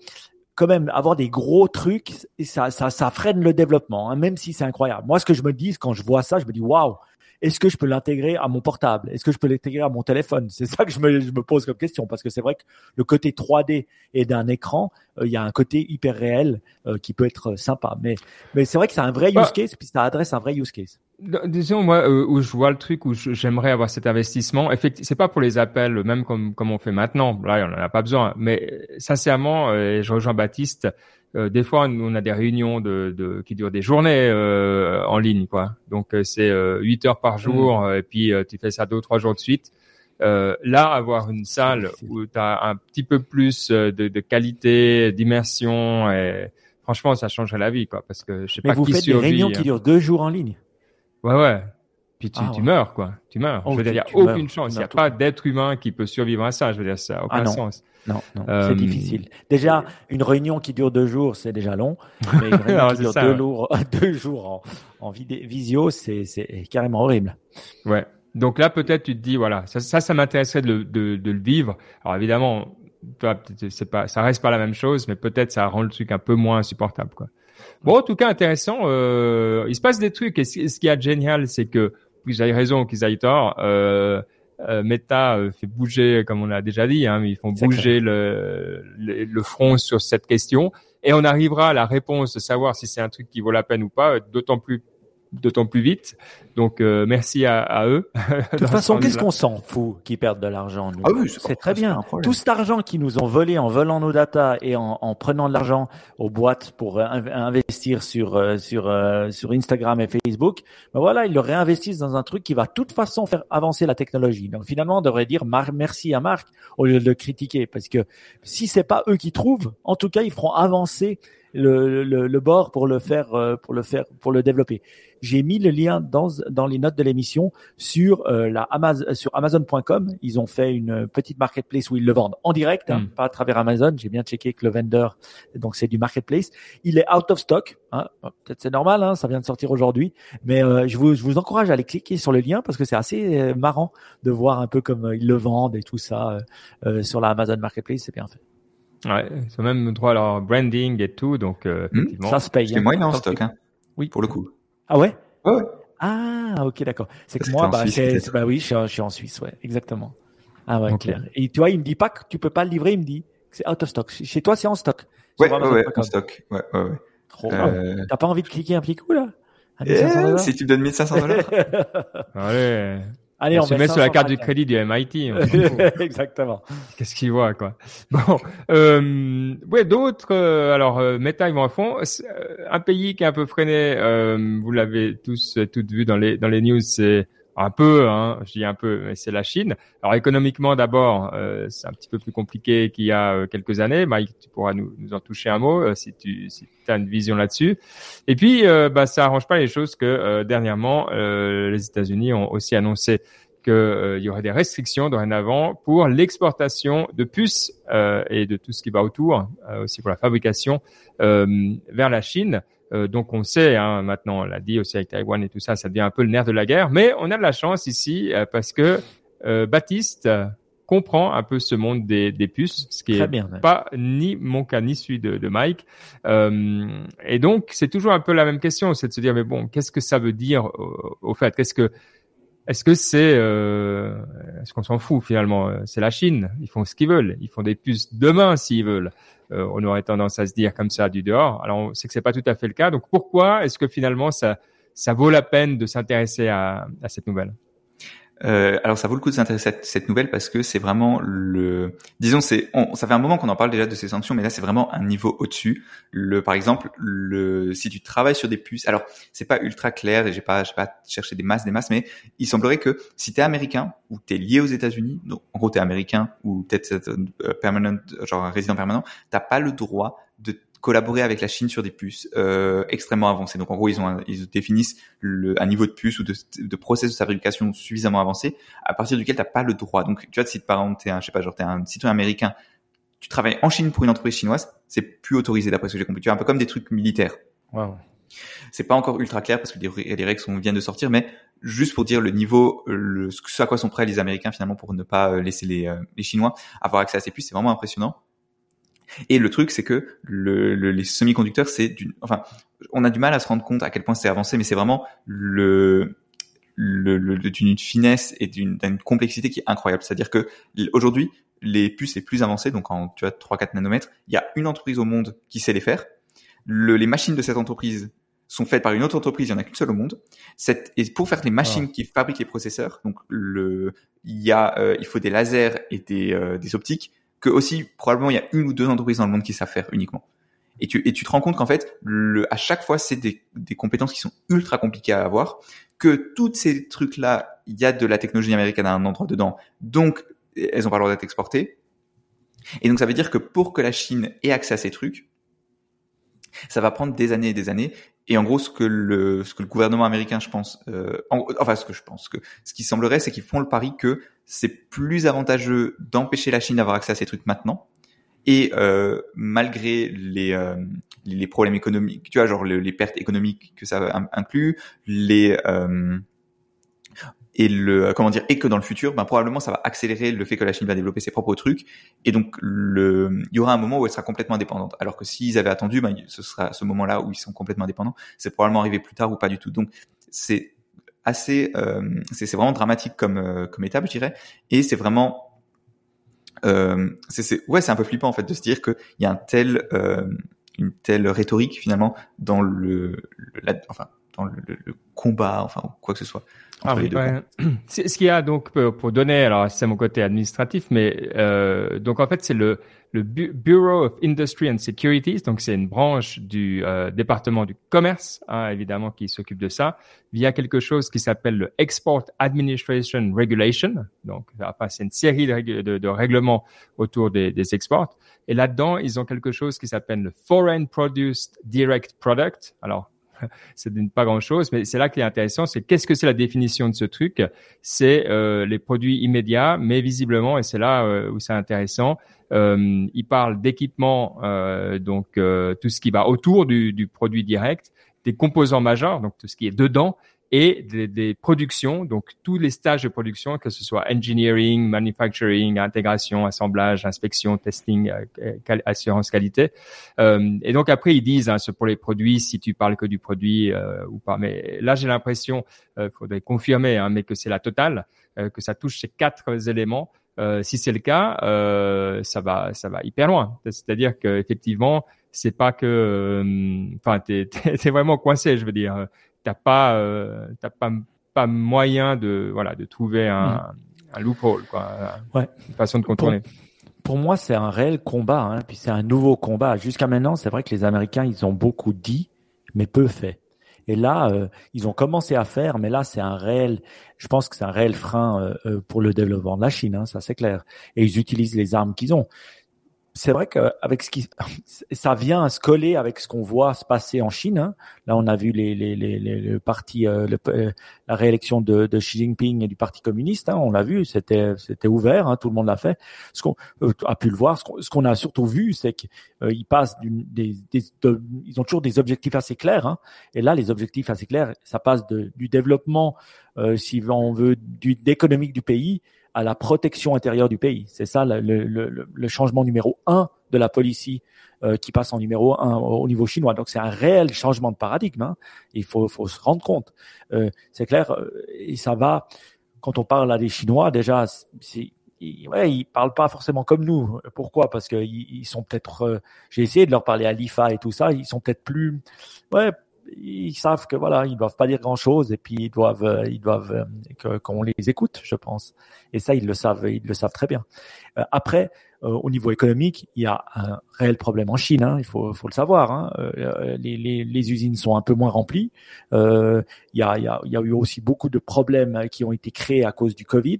quand même avoir des gros trucs, et ça, ça, ça freine le développement, hein, même si c'est incroyable. Moi, ce que je me dis quand je vois ça, je me dis waouh, est-ce que je peux l'intégrer à mon portable? Est-ce que je peux l'intégrer à mon téléphone? C'est ça que je me, je me, pose comme question parce que c'est vrai que le côté 3D et d'un écran, euh, il y a un côté hyper réel euh, qui peut être sympa. Mais, mais c'est vrai que c'est un vrai use bah case puis ça adresse un vrai use case. Disons moi euh, où je vois le truc où j'aimerais avoir cet investissement. Effectivement, c'est pas pour les appels même comme comme on fait maintenant. Là, on en a pas besoin. Mais sincèrement, et je rejoins Baptiste. Euh, des fois, on a des réunions de, de qui durent des journées euh, en ligne, quoi. Donc c'est euh, 8 heures par jour, mmh. et puis tu fais ça deux ou trois jours de suite. là, avoir une salle où tu as un petit peu plus de, de qualité, d'immersion, et franchement, ça changerait la vie, quoi. Parce que je sais Mais pas vous qui faites des réunions qui hein. durent deux jours en ligne? Ouais, ouais. Puis tu, ah, tu meurs, quoi. Tu meurs. je veux dire, il n'y a aucune chance. Il n'y a pas d'être humain qui peut survivre à ça. Je veux dire, ça n'a aucun ah, non. sens. Non, non, euh... c'est difficile. Déjà, une réunion qui dure deux jours, c'est déjà long. Mais une réunion qui dure ça, deux, ouais. jours, deux jours en, en visio, c'est carrément horrible. Ouais. Donc là, peut-être tu te dis, voilà, ça, ça, ça m'intéresserait de, de, de, le vivre. Alors évidemment, c'est pas, ça reste pas la même chose, mais peut-être ça rend le truc un peu moins insupportable, quoi. Bon, en tout cas, intéressant. Euh, il se passe des trucs. Et ce, ce qui est génial, c'est que qu'ils aient raison ou qu'ils aient tort, euh, euh, Meta euh, fait bouger, comme on l'a déjà dit, hein, ils font bouger le, le, le, front sur cette question, et on arrivera à la réponse de savoir si c'est un truc qui vaut la peine ou pas, d'autant plus d'autant plus vite. Donc euh, merci à, à, eux. De toute façon, qu'est-ce qu'on s'en fout qu'ils perdent de l'argent ah oui, C'est très bien. Tout cet argent qu'ils nous ont volé en volant nos datas et en, en prenant de l'argent aux boîtes pour investir investir sur euh, sur euh, sur Instagram et Facebook, ben voilà, ils le réinvestissent dans un truc qui va de toute façon faire avancer la technologie. Donc finalement, on devrait dire merci à Marc au lieu de le critiquer, parce que si c'est pas eux qui trouvent, en tout cas, ils feront avancer le, le, le bord pour le faire euh, pour le faire pour le développer. J'ai mis le lien dans dans les notes de l'émission sur euh, la Amazon sur Amazon.com. Ils ont fait une petite marketplace où ils le vendent en direct, hein, Mm. pas à travers Amazon. J'ai bien checké que le vendeur donc c'est du marketplace. Il est out of stock. Hein. Peut-être c'est normal, hein, ça vient de sortir aujourd'hui, mais euh, je vous je vous encourage à aller cliquer sur le lien parce que c'est assez euh, marrant de voir un peu comme euh, ils le vendent et tout ça sur la Amazon marketplace. C'est bien fait. Ouais, ils ont même droit à leur branding et tout, donc euh, Hmm, effectivement. Ça se paye. Parce que hein. moi, il est en stock, hein, Oui. pour le coup. Ah ouais? Ouais, ouais. Ah, ok, d'accord. C'est que moi, bah, Suisse, bah oui, je suis, en, je suis en Suisse, ouais, exactement. Ah ouais, Ok. clair. Et tu vois, il me dit pas que tu peux pas le livrer, il me dit que c'est out of stock. Chez toi, c'est en stock. Ouais, ouais, ouais, en stock. Ouais, ouais, ouais. Trop bien. Euh, T'as pas envie de cliquer un petit coup, là? Eh, 1500 dollars? si tu me donnes 1500 dollars. Allez, Allez, on on se met sur la 500 carte du crédit du MIT. Exactement. Qu'est-ce qu'ils voient, quoi? Bon, euh, ouais, d'autres. euh, alors, euh, Meta, ils vont à fond. Euh, Un pays qui est un peu freiné, euh, vous l'avez tous euh, toutes vu dans les dans les news, c'est un peu, hein, je dis un peu, mais c'est la Chine. Alors économiquement d'abord, euh, c'est un petit peu plus compliqué qu'il y a euh, quelques années. Mike, tu pourras nous, en toucher un mot euh, si tu as une vision là-dessus. Et puis, euh, bah, ça arrange pas les choses que dernièrement, les États-Unis ont aussi annoncé qu'il y aurait des restrictions dorénavant pour l'exportation de puces et de tout ce qui va autour, aussi pour la fabrication vers la Chine. Euh, donc on sait hein, maintenant, on l'a dit aussi avec Taïwan et tout ça, ça devient un peu le nerf de la guerre. Mais on a de la chance ici euh, parce que euh, Baptiste euh, comprend un peu ce monde des, des puces, ce qui Très est bien. ouais. pas ni mon cas ni celui de, de Mike. Euh, et donc c'est toujours un peu la même question, c'est de se dire mais bon, qu'est-ce que ça veut dire au, au fait? Qu'est-ce que est-ce que c'est euh, est-ce qu'on s'en fout finalement? Euh, C'est la Chine, ils font ce qu'ils veulent, ils font des puces demain s'ils veulent. Euh, on aurait tendance à se dire comme ça du dehors. Alors on sait que c'est pas tout à fait le cas. Donc pourquoi est-ce que finalement ça ça vaut la peine de s'intéresser à, à cette nouvelle? Euh, alors ça vaut le coup de s'intéresser à cette nouvelle parce que c'est vraiment le, disons c'est, ça fait un moment qu'on en parle déjà de ces sanctions, mais là c'est vraiment un niveau au-dessus. Le, par exemple, le, si tu travailles sur des puces, alors c'est pas ultra clair et j'ai pas, j'ai pas cherché des masses, des masses, mais il semblerait que si t'es américain ou t'es lié aux États-Unis, donc en gros t'es américain ou peut-être euh, permanent, genre un résident permanent, t'as pas le droit de collaborer avec la Chine sur des puces euh, extrêmement avancées. Donc en gros, ils ont un- ils définissent le, un niveau de puce ou de, de process de fabrication suffisamment avancé à partir duquel t'as pas le droit. Donc tu vois, si par exemple t'es un, je sais pas, genre t'es un citoyen américain, tu travailles en Chine pour une entreprise chinoise, c'est plus autorisé d'après ce que j'ai compris. Tu vois, un peu comme des trucs militaires. Wow. C'est pas encore ultra clair parce que les, les règles sont, viennent de sortir, mais juste pour dire le niveau, le, ce à quoi sont prêts les Américains finalement pour ne pas euh, laisser les, euh, les Chinois avoir accès à ces puces, c'est vraiment impressionnant. Et le truc, c'est que le, le- les semi-conducteurs, c'est d'une, enfin, on a du mal à se rendre compte à quel point c'est avancé, mais c'est vraiment le, le, le- d'une finesse et d'une, d'une complexité qui est incroyable. C'est-à-dire que aujourd'hui, les puces les plus avancées, donc en tu vois 3-4 nanomètres, il y a une entreprise au monde qui sait les faire. Le, les machines de cette entreprise sont faites par une autre entreprise, il y en a qu'une seule au monde. Cette, et pour faire les machines qui fabriquent les processeurs, donc le, il y a, euh, il faut des lasers et des, euh, des optiques que aussi probablement il y a une ou deux entreprises dans le monde qui savent faire uniquement. Et tu, et tu te rends compte qu'en fait, le, à chaque fois, c'est des, des compétences qui sont ultra compliquées à avoir, que toutes ces trucs-là, il y a de la technologie américaine à un endroit dedans, donc elles ont pas le droit d'être exportées. Et donc ça veut dire que pour que la Chine ait accès à ces trucs, ça va prendre des années et des années. Et en gros, ce que le, ce que le gouvernement américain, je pense, euh, en- enfin ce que je pense, que ce qui semblerait, c'est qu'ils font le pari que c'est plus avantageux d'empêcher la Chine d'avoir accès à ces trucs maintenant. Et euh, malgré les, euh, les problèmes économiques, tu vois, genre le- les pertes économiques que ça in- inclut, les euh, et le comment dire, et que dans le futur, ben probablement ça va accélérer le fait que la Chine va développer ses propres trucs, et donc le, il y aura un moment où elle sera complètement indépendante. Alors que s'ils avaient attendu, ben ce sera ce moment-là où ils sont complètement indépendants. C'est probablement arrivé plus tard ou pas du tout. Donc c'est assez, euh, c'est vraiment dramatique comme euh, comme étape, je dirais, et c'est vraiment euh, c'est, ouais, c'est un peu flippant en fait de se dire qu'il y a un tel, euh, une telle rhétorique finalement dans le, le- la, enfin, dans le, le, combat, enfin quoi que ce soit. Ah oui, ouais. Ce qu'il y a donc pour donner, alors c'est mon côté administratif, mais euh, donc en fait c'est le le Bureau of Industry and Securities, donc c'est une branche du euh, département du commerce, hein, évidemment, qui s'occupe de ça, via quelque chose qui s'appelle le Export Administration Regulation. Donc, enfin, c'est une série de, de, de, règlements autour des, des exports. Et là-dedans, ils ont quelque chose qui s'appelle le Foreign Produced Direct Product. Alors, c'est pas grand chose, mais c'est là qui est intéressant, c'est qu'est-ce que c'est la définition de ce truc? C'est euh, les produits immédiats, mais visiblement, et c'est là euh, où c'est intéressant, euh, il parle d'équipement, euh, donc euh, tout ce qui va autour du, du produit direct, des composants majeurs, donc tout ce qui est dedans, et des, des, productions, donc tous les stages de production, que ce soit engineering, manufacturing, intégration, assemblage, inspection, testing, euh, assurance qualité. Euh, et donc après ils disent, hein, pour les produits, si tu parles que du produit euh, ou pas. Mais là j'ai l'impression, euh, faudrait confirmer, hein, mais que c'est la totale, euh, que ça touche ces quatre éléments. si c'est le cas, ça va, ça va hyper loin. C'est-à-dire que effectivement, c'est pas que, enfin, t'es, t'es vraiment coincé, je veux dire t'as pas, euh, t'as pas, pas moyen de, voilà, de trouver un, mm. un loophole, quoi, ouais. une façon de contourner. Pour, pour moi, c'est un réel combat, hein, puis c'est un nouveau combat. Jusqu'à maintenant, c'est vrai que les Américains, ils ont beaucoup dit, mais peu fait. Et là, euh, ils ont commencé à faire, mais là, c'est un réel. Je pense que c'est un réel frein euh pour le développement de la Chine, hein, ça c'est clair. Et ils utilisent les armes qu'ils ont c'est vrai qu'avec ce qui, ça vient à se coller avec ce qu'on voit se passer en Chine. Hein. Là, on a vu les, les, les, les le parti, euh, euh, la réélection de, de, Xi Jinping et du Parti communiste. Hein, on l'a vu, c'était c'était ouvert, hein, tout le monde l'a fait. Ce qu'on euh, a pu le voir, ce qu'on a surtout vu, c'est qu'ils passent des, des ils ont toujours des objectifs assez clairs. Hein. Et là, les objectifs assez clairs, ça passe de, du développement, si on veut, du d'économique du pays à la protection intérieure du pays. C'est ça le, le, le, changement numéro un de la policy euh, qui passe en numéro un au niveau chinois. Donc c'est un réel changement de paradigme. Hein. Il faut, faut, se rendre compte. Euh, c'est clair, euh, et ça va. Quand on parle à des Chinois, déjà, c'est ils, ouais, ils parlent pas forcément comme nous. Pourquoi? Parce qu'ils ils sont peut-être. Euh, j'ai essayé de leur parler à l'IFA et tout ça. Ils sont peut-être plus, ouais, ils savent que voilà, ils doivent pas dire grand chose et puis ils doivent, euh, ils doivent euh, qu'on les écoute, je pense. Et ça, ils le savent, ils le savent très bien. Euh, après, au niveau économique, il y a un réel problème en Chine. Hein, il faut, faut le savoir. Hein. Les, les, les, usines sont un peu moins remplies. il, y a, y a, y a eu aussi beaucoup de problèmes qui ont été créés à cause du Covid.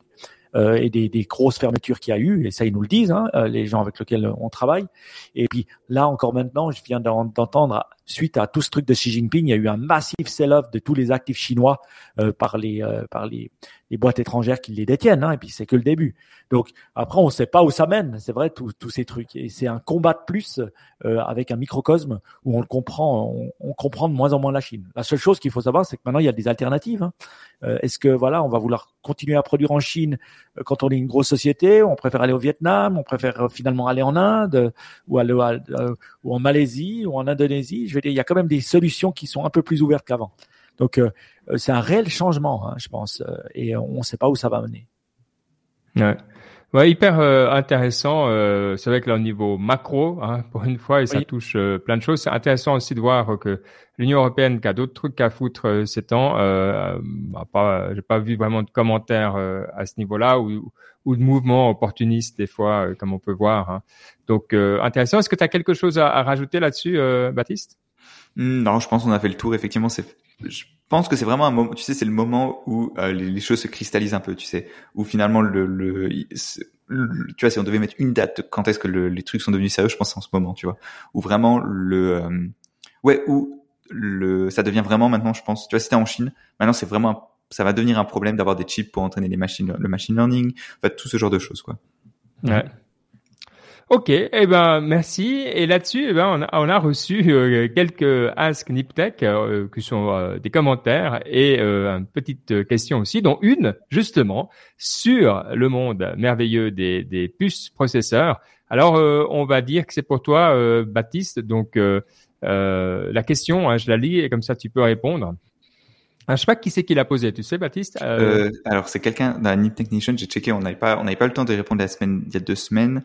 Euh, et des, des, grosses fermetures qu'il y a eu, et ça ils nous le disent, hein, les gens avec lesquels on travaille. Et puis là encore maintenant, je viens d'entendre suite à tout ce truc de Xi Jinping, il y a eu un massif sell-off de tous les actifs chinois euh, par les euh, par les, les, boîtes étrangères qui les détiennent. Hein, et puis c'est que le début. Donc après, on ne sait pas où ça mène. C'est vrai tous ces trucs. Et c'est un combat de plus euh, avec un microcosme où on le comprend. On, on, comprend de moins en moins la Chine. La seule chose qu'il faut savoir, c'est que maintenant il y a des alternatives. Hein. Euh, est-ce que voilà, on va vouloir continuer à produire en Chine quand on est une grosse société On préfère aller au Vietnam On préfère finalement aller en Inde ou aller ou en Malaisie ou en Indonésie Je il y a quand même des solutions qui sont un peu plus ouvertes qu'avant. Donc, euh, euh, c'est un réel changement, hein, je pense, euh, et on ne sait pas où ça va mener. Ouais. Ouais, hyper intéressant. c'est vrai que là, au niveau macro, hein, pour une fois, et ça touche plein de choses. C'est intéressant aussi de voir que l'Union européenne, qui a d'autres trucs à foutre ces temps, bah, pas, j'ai pas vu vraiment de commentaires à ce niveau-là ou, ou de mouvements opportunistes des fois, comme on peut voir. Hein. Donc, intéressant. Est-ce que tu as quelque chose à, à rajouter là-dessus, Baptiste? Hmm, non, je pense qu'on a fait le tour. Effectivement, c'est. Je pense que c'est vraiment un moment. Tu sais, c'est le moment où euh, les, choses se cristallisent un peu. Tu sais, où finalement le, le, tu vois, si on devait mettre une date quand est-ce que les trucs sont devenus sérieux, je pense en ce moment. Tu vois, où vraiment le, euh, ouais, où le, ça devient vraiment maintenant. Je pense. Tu vois, c'était en Chine. Maintenant, c'est vraiment, ça va devenir un problème d'avoir des chips pour entraîner les machines, le machine learning, en fait, tout ce genre de choses, quoi. Ouais. Ok, eh ben merci. Et là-dessus, eh ben on a, reçu euh, quelques Ask Niptech euh, qui sont euh, des commentaires et une petite question aussi, dont une justement sur le monde merveilleux des, des puces processeurs. Alors on va dire que c'est pour toi, Baptiste. Donc la question, hein, je la lis et comme ça tu peux répondre. Ah, je sais pas qui c'est qui l'a posé, tu sais, Baptiste euh... Alors c'est quelqu'un d'un Nip Technician. J'ai checké, on n'avait pas, on pas le temps de répondre la semaine, il y a deux semaines.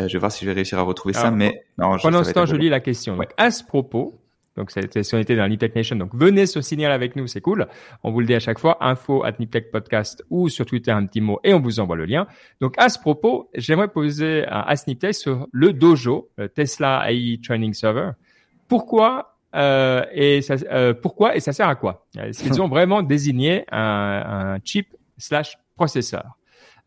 Euh, je vais voir si je vais réussir à retrouver ça, mais non. pendant ce temps, je lis la question. Donc, à ce propos, Donc, c'est si on était dans Niptech Nation. Donc, venez se signaler avec nous, c'est cool. On vous le dit à chaque fois, info at Niptech Podcast ou sur Twitter un petit mot et on vous envoie le lien. Donc, à ce propos, j'aimerais poser à Sniptech sur le dojo, le Tesla AI Training Server. Pourquoi euh, et ça, euh, pourquoi et ça sert à quoi? Qu'ils ont vraiment désigné un, un chip slash processeur?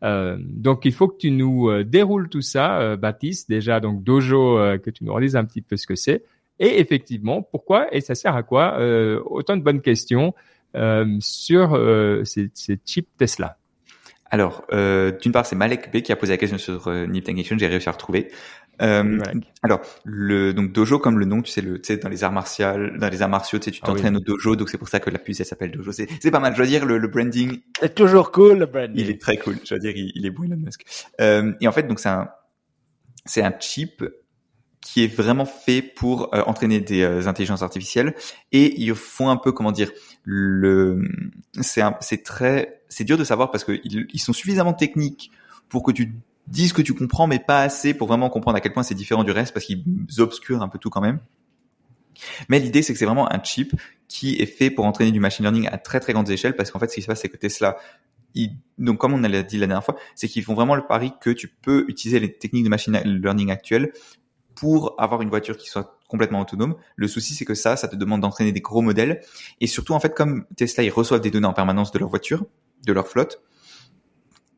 Euh, donc il faut que tu nous euh, déroules tout ça, euh, Baptiste. Déjà donc Dojo, que tu nous redises un petit peu ce que c'est. Et effectivement, pourquoi et ça sert à quoi? Autant de bonnes questions sur ces, ces chips Tesla. Alors, euh, d'une part, c'est Malek B qui a posé la question sur euh, Nip j'ai réussi à retrouver. Euh, alors, le donc dojo comme le nom, tu sais, le, tu sais, dans les arts martiaux, dans les arts martiaux, tu sais, tu ah t'entraînes au dojo, donc c'est pour ça que la puce elle s'appelle dojo. C'est, c'est pas mal. Je veux dire, le, le branding. C'est toujours cool le branding. Il est très cool. Je veux dire, il, il est bon Elon Musk. Euh, et en fait, donc c'est un, c'est un chip qui est vraiment fait pour euh, entraîner des euh, intelligences artificielles et ils font un peu comment dire le c'est c'est très c'est dur de savoir parce que ils, sont suffisamment techniques pour que tu dises que tu comprends mais pas assez pour vraiment comprendre à quel point c'est différent du reste parce qu'ils obscurent un peu tout quand même. Mais l'idée c'est que c'est vraiment un chip qui est fait pour entraîner du machine learning à très très grande échelle parce qu'en fait ce qui se passe c'est que Tesla donc comme on l'a dit la dernière fois, c'est qu'ils font vraiment le pari que tu peux utiliser les techniques de machine learning actuelles pour avoir une voiture qui soit complètement autonome. Le souci, c'est que ça, ça te demande d'entraîner des gros modèles. Et surtout, en fait, comme Tesla, ils reçoivent des données en permanence de leur voiture, de leur flotte,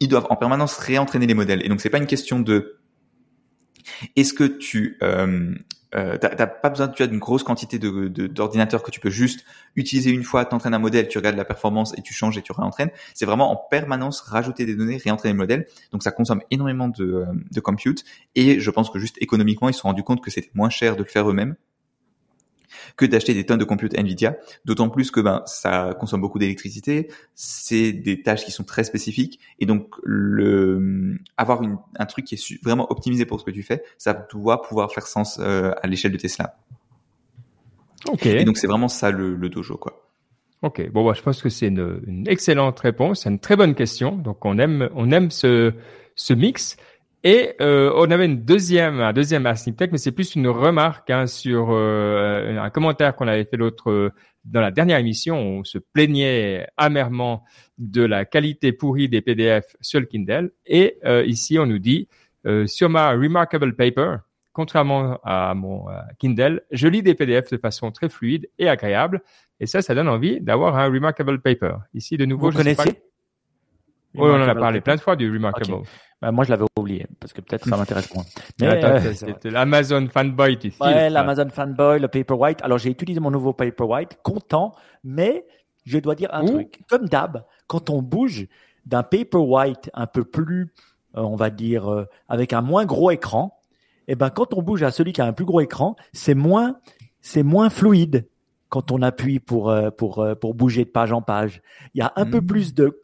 ils doivent en permanence réentraîner les modèles. Et donc, c'est pas une question de est-ce que tu euh, euh, t'as pas besoin tu as d'une grosse quantité d'ordinateurs que tu peux juste utiliser une fois, t'entraînes un modèle, tu regardes la performance et tu changes et tu réentraînes. C'est vraiment en permanence rajouter des données, réentraîner le modèle. Donc ça consomme énormément de, euh, de compute et je pense que juste économiquement ils se sont rendus compte que c'était moins cher de le faire eux-mêmes que d'acheter des tonnes de compute Nvidia. D'autant plus que ben ça consomme beaucoup d'électricité, c'est des tâches qui sont très spécifiques et donc le avoir une, un truc qui est vraiment optimisé pour ce que tu fais, ça doit pouvoir faire sens euh, à l'échelle de Tesla. Ok. Et donc c'est vraiment ça le, le dojo quoi. Ok, bon, bah, je pense que c'est une, une, excellente réponse, c'est une très bonne question. Donc on aime, on aime ce, ce mix. Et euh, on avait une deuxième, un deuxième Tech, mais c'est plus une remarque hein, sur euh, un commentaire qu'on avait fait l'autre euh, dans la dernière émission. On se plaignait amèrement de la qualité pourrie des PDF sur le Kindle. Et ici, on nous dit sur ma remarkable paper, contrairement à mon Kindle, je lis des PDF de façon très fluide et agréable. Et ça, ça donne envie d'avoir un remarkable paper. Ici, de nouveau, Vous connaissez? Oui, on en a parlé plein de fois du Remarkable. Bah, moi, je l'avais oublié parce que peut-être ça m'intéresse moins. Mais euh, c'était l'Amazon fanboy, tu Ouais, l'Amazon fanboy, le Paperwhite. Alors, j'ai utilisé mon nouveau Paperwhite, content, mais je dois dire un truc. Comme d'hab, quand on bouge d'un Paperwhite un peu plus, euh, on va dire, euh, avec un moins gros écran, eh ben, quand on bouge à celui qui a un plus gros écran, c'est moins, c'est moins fluide quand on appuie pour pour pour bouger de page en page. Il y a un peu hmm. plus de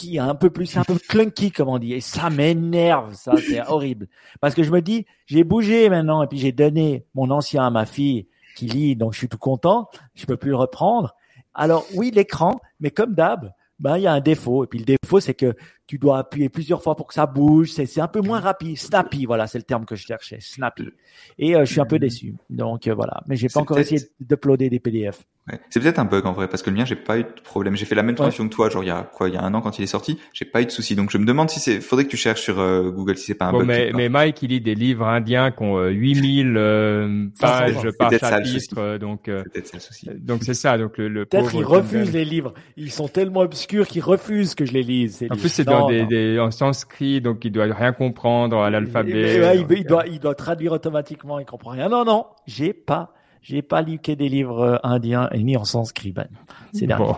qui un peu plus, un peu clunky, comme on dit. Et ça m'énerve, ça, c'est horrible. Parce que je me dis, j'ai bougé maintenant, et puis j'ai donné mon ancien à ma fille qui lit, donc je suis tout content. Je peux plus le reprendre. Alors oui, l'écran, mais comme d'hab, ben il y a un défaut. Et puis le défaut, c'est que tu dois appuyer plusieurs fois pour que ça bouge. C'est un peu moins rapide, snappy. Voilà, c'est le terme que je cherchais, snappy. Et euh, je suis un peu déçu. Donc euh, voilà, mais j'ai pas encore essayé d'uploader des PDF. C'est peut-être un bug en vrai parce que le mien j'ai pas eu de problème. J'ai fait la même transition que toi, genre il y a quoi, il y a un an quand il est sorti, j'ai pas eu de souci. Donc je me demande si c'est, faudrait que tu cherches sur euh, Google si c'est pas un bug. Mais, mais Mike il lit des livres indiens qui ont 8000 pages par chapitre, donc peut-être le souci. Donc c'est ça, donc le, le peut-être qu'ils refusent les livres. Ils sont tellement obscurs qu'ils refusent que je les lise. En plus c'est dans des, des, en sanskrit, donc il doit rien comprendre à l'alphabet. Ouais, il, doit, il doit traduire automatiquement, il comprend rien. Non, non, j'ai pas, j'ai pas lu des livres euh, indiens et ni en sanskrit. Ben, c'est bon.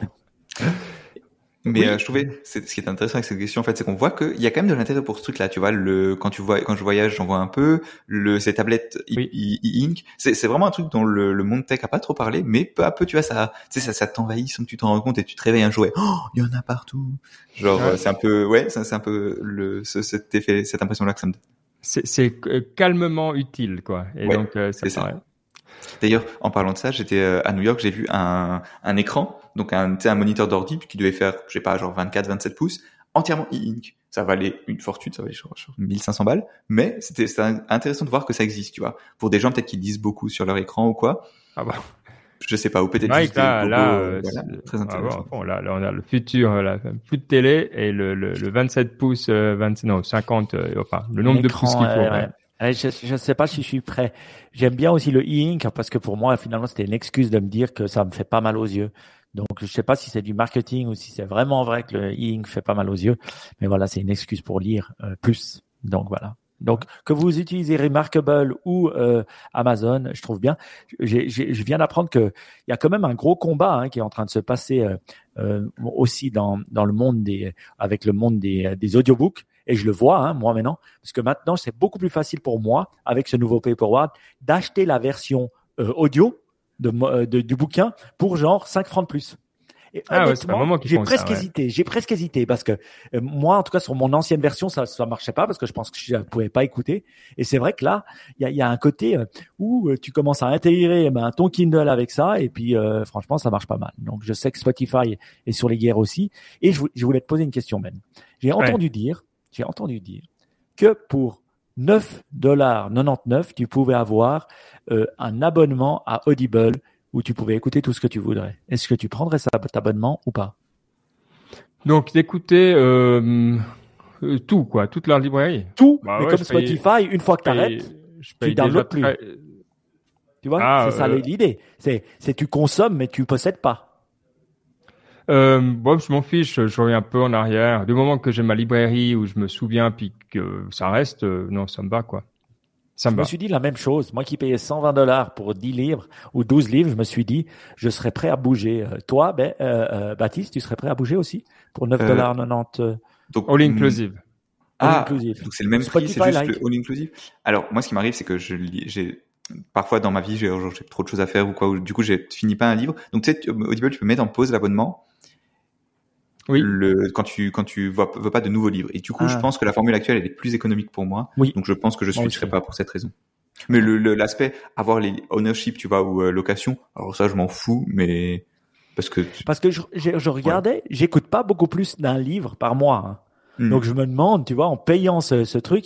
Mais euh, je trouvais, ce qui est intéressant avec cette question, en fait, c'est qu'on voit qu'il y a quand même de l'intérêt pour ce truc-là. Tu vois, le quand tu vois, quand je voyage, j'en vois un peu. Le ces tablettes e-ink, c'est vraiment un truc dont le, le, monde tech a pas trop parlé, mais peu à peu, tu vois, ça, tu sais, ça, ça t'envahit sans que tu t'en rends compte et tu te réveilles un jour et oh, il y en a partout. Genre, c'est un peu, ouais, c'est un peu le ce, cet effet, cette impression-là que ça me donne. C'est euh, calmement utile, quoi. Et donc, euh, c'est ça. D'ailleurs, en parlant de ça, j'étais à New York, j'ai vu un, un écran donc un, un moniteur d'ordi qui devait faire, je sais pas, genre 24, 27 pouces, entièrement e-ink. Ça valait une fortune, ça valait genre, 1500 balles, mais c'était intéressant de voir que ça existe, tu vois. Pour des gens peut-être qui lisent beaucoup sur leur écran ou quoi. Ah bah. je sais pas, ou peut-être Mike, juste là, là, euh, voilà, très ah, intéressant. bon, bon, là, là, on a le futur, euh, là, plus de télé et le, le, le 27 pouces, euh, 20, non, 50, euh, enfin, le nombre de pouces qu'il faut. ouais. Ouais, Je ne sais pas si je suis prêt. J'aime bien aussi le e-ink parce que pour moi, finalement, c'était une excuse de me dire que ça me fait pas mal aux yeux. Donc, je sais pas si c'est du marketing ou si c'est vraiment vrai que le e-ink fait pas mal aux yeux. Mais voilà, c'est une excuse pour lire euh, plus. Donc, voilà. Donc, que vous utilisez Remarkable ou euh, Amazon, je trouve bien. Je viens d'apprendre que il y a quand même un gros combat hein, qui est en train de se passer euh, aussi dans, dans le monde des, avec le monde des, des audiobooks. Et je le vois, hein, moi maintenant, parce que maintenant, c'est beaucoup plus facile pour moi, avec ce nouveau Paperwhite, d'acheter la version audio de, euh, de- du bouquin pour genre 5 francs de plus. Et Ah ouais, j'ai presque ça, ouais. hésité. J'ai presque hésité parce que euh, moi, en tout cas, sur mon ancienne version, ça ça marchait pas parce que je pense que je ne pouvais pas écouter. Et c'est vrai que là, il y a, il y a un côté euh, où euh, tu commences à intégrer ben, ton Kindle avec ça et puis euh, franchement, ça marche pas mal. Donc je sais que Spotify est sur les guerres aussi. Et je, je voulais te poser une question, Ben. J'ai Ouais. entendu dire, j'ai entendu dire que pour 9 dollars 99, tu pouvais avoir euh, un abonnement à Audible où tu pouvais écouter tout ce que tu voudrais. Est-ce que tu prendrais ça, cet abonnement ou pas? Donc, d'écouter euh, euh, tout, quoi, toute leur librairie. Tout, Bah mais ouais, comme paye- Spotify, une fois que tu arrêtes, je paye downloads plus. très- tu vois, Ah, c'est ça l'idée. C'est, c'est tu consommes mais tu possèdes pas. Euh, bon, je m'en fiche, je reviens un peu en arrière. Du moment que j'ai ma librairie où je me souviens puis que ça reste, euh, non, ça me va, quoi. Ça Je me suis dit la même chose. Moi qui payais 120 dollars pour 10 livres ou 12 livres, je me suis dit, je serais prêt à bouger. Euh, Toi, ben, euh, euh, Baptiste, tu serais prêt à bouger aussi pour 9 Euh, dollars 90 euh, Donc, All mm, inclusive. all Ah, inclusive. donc c'est le même Spotify prix, c'est juste like. le all inclusive. Alors moi, ce qui m'arrive, c'est que je lis, j'ai parfois dans ma vie, j'ai trop de choses à faire ou quoi, ou du coup, j'ai fini pas un livre. Donc tu sais, tu- Audible, tu peux mettre en pause l'abonnement. Oui. Le, quand tu quand tu vois, pas de nouveaux livres. Et du coup, Ah. je pense que la formule actuelle elle est plus économique pour moi. Oui. Donc je pense que je switcherai pas pour cette raison. Mais le le- l'aspect avoir les ownership, tu vois, ou euh, location, alors ça, je m'en fous, mais parce que Parce que je, je, je regardais, j'écoute pas beaucoup plus d'un livre par mois. hein. Hmm. Donc je me demande, tu vois, en payant ce, ce truc,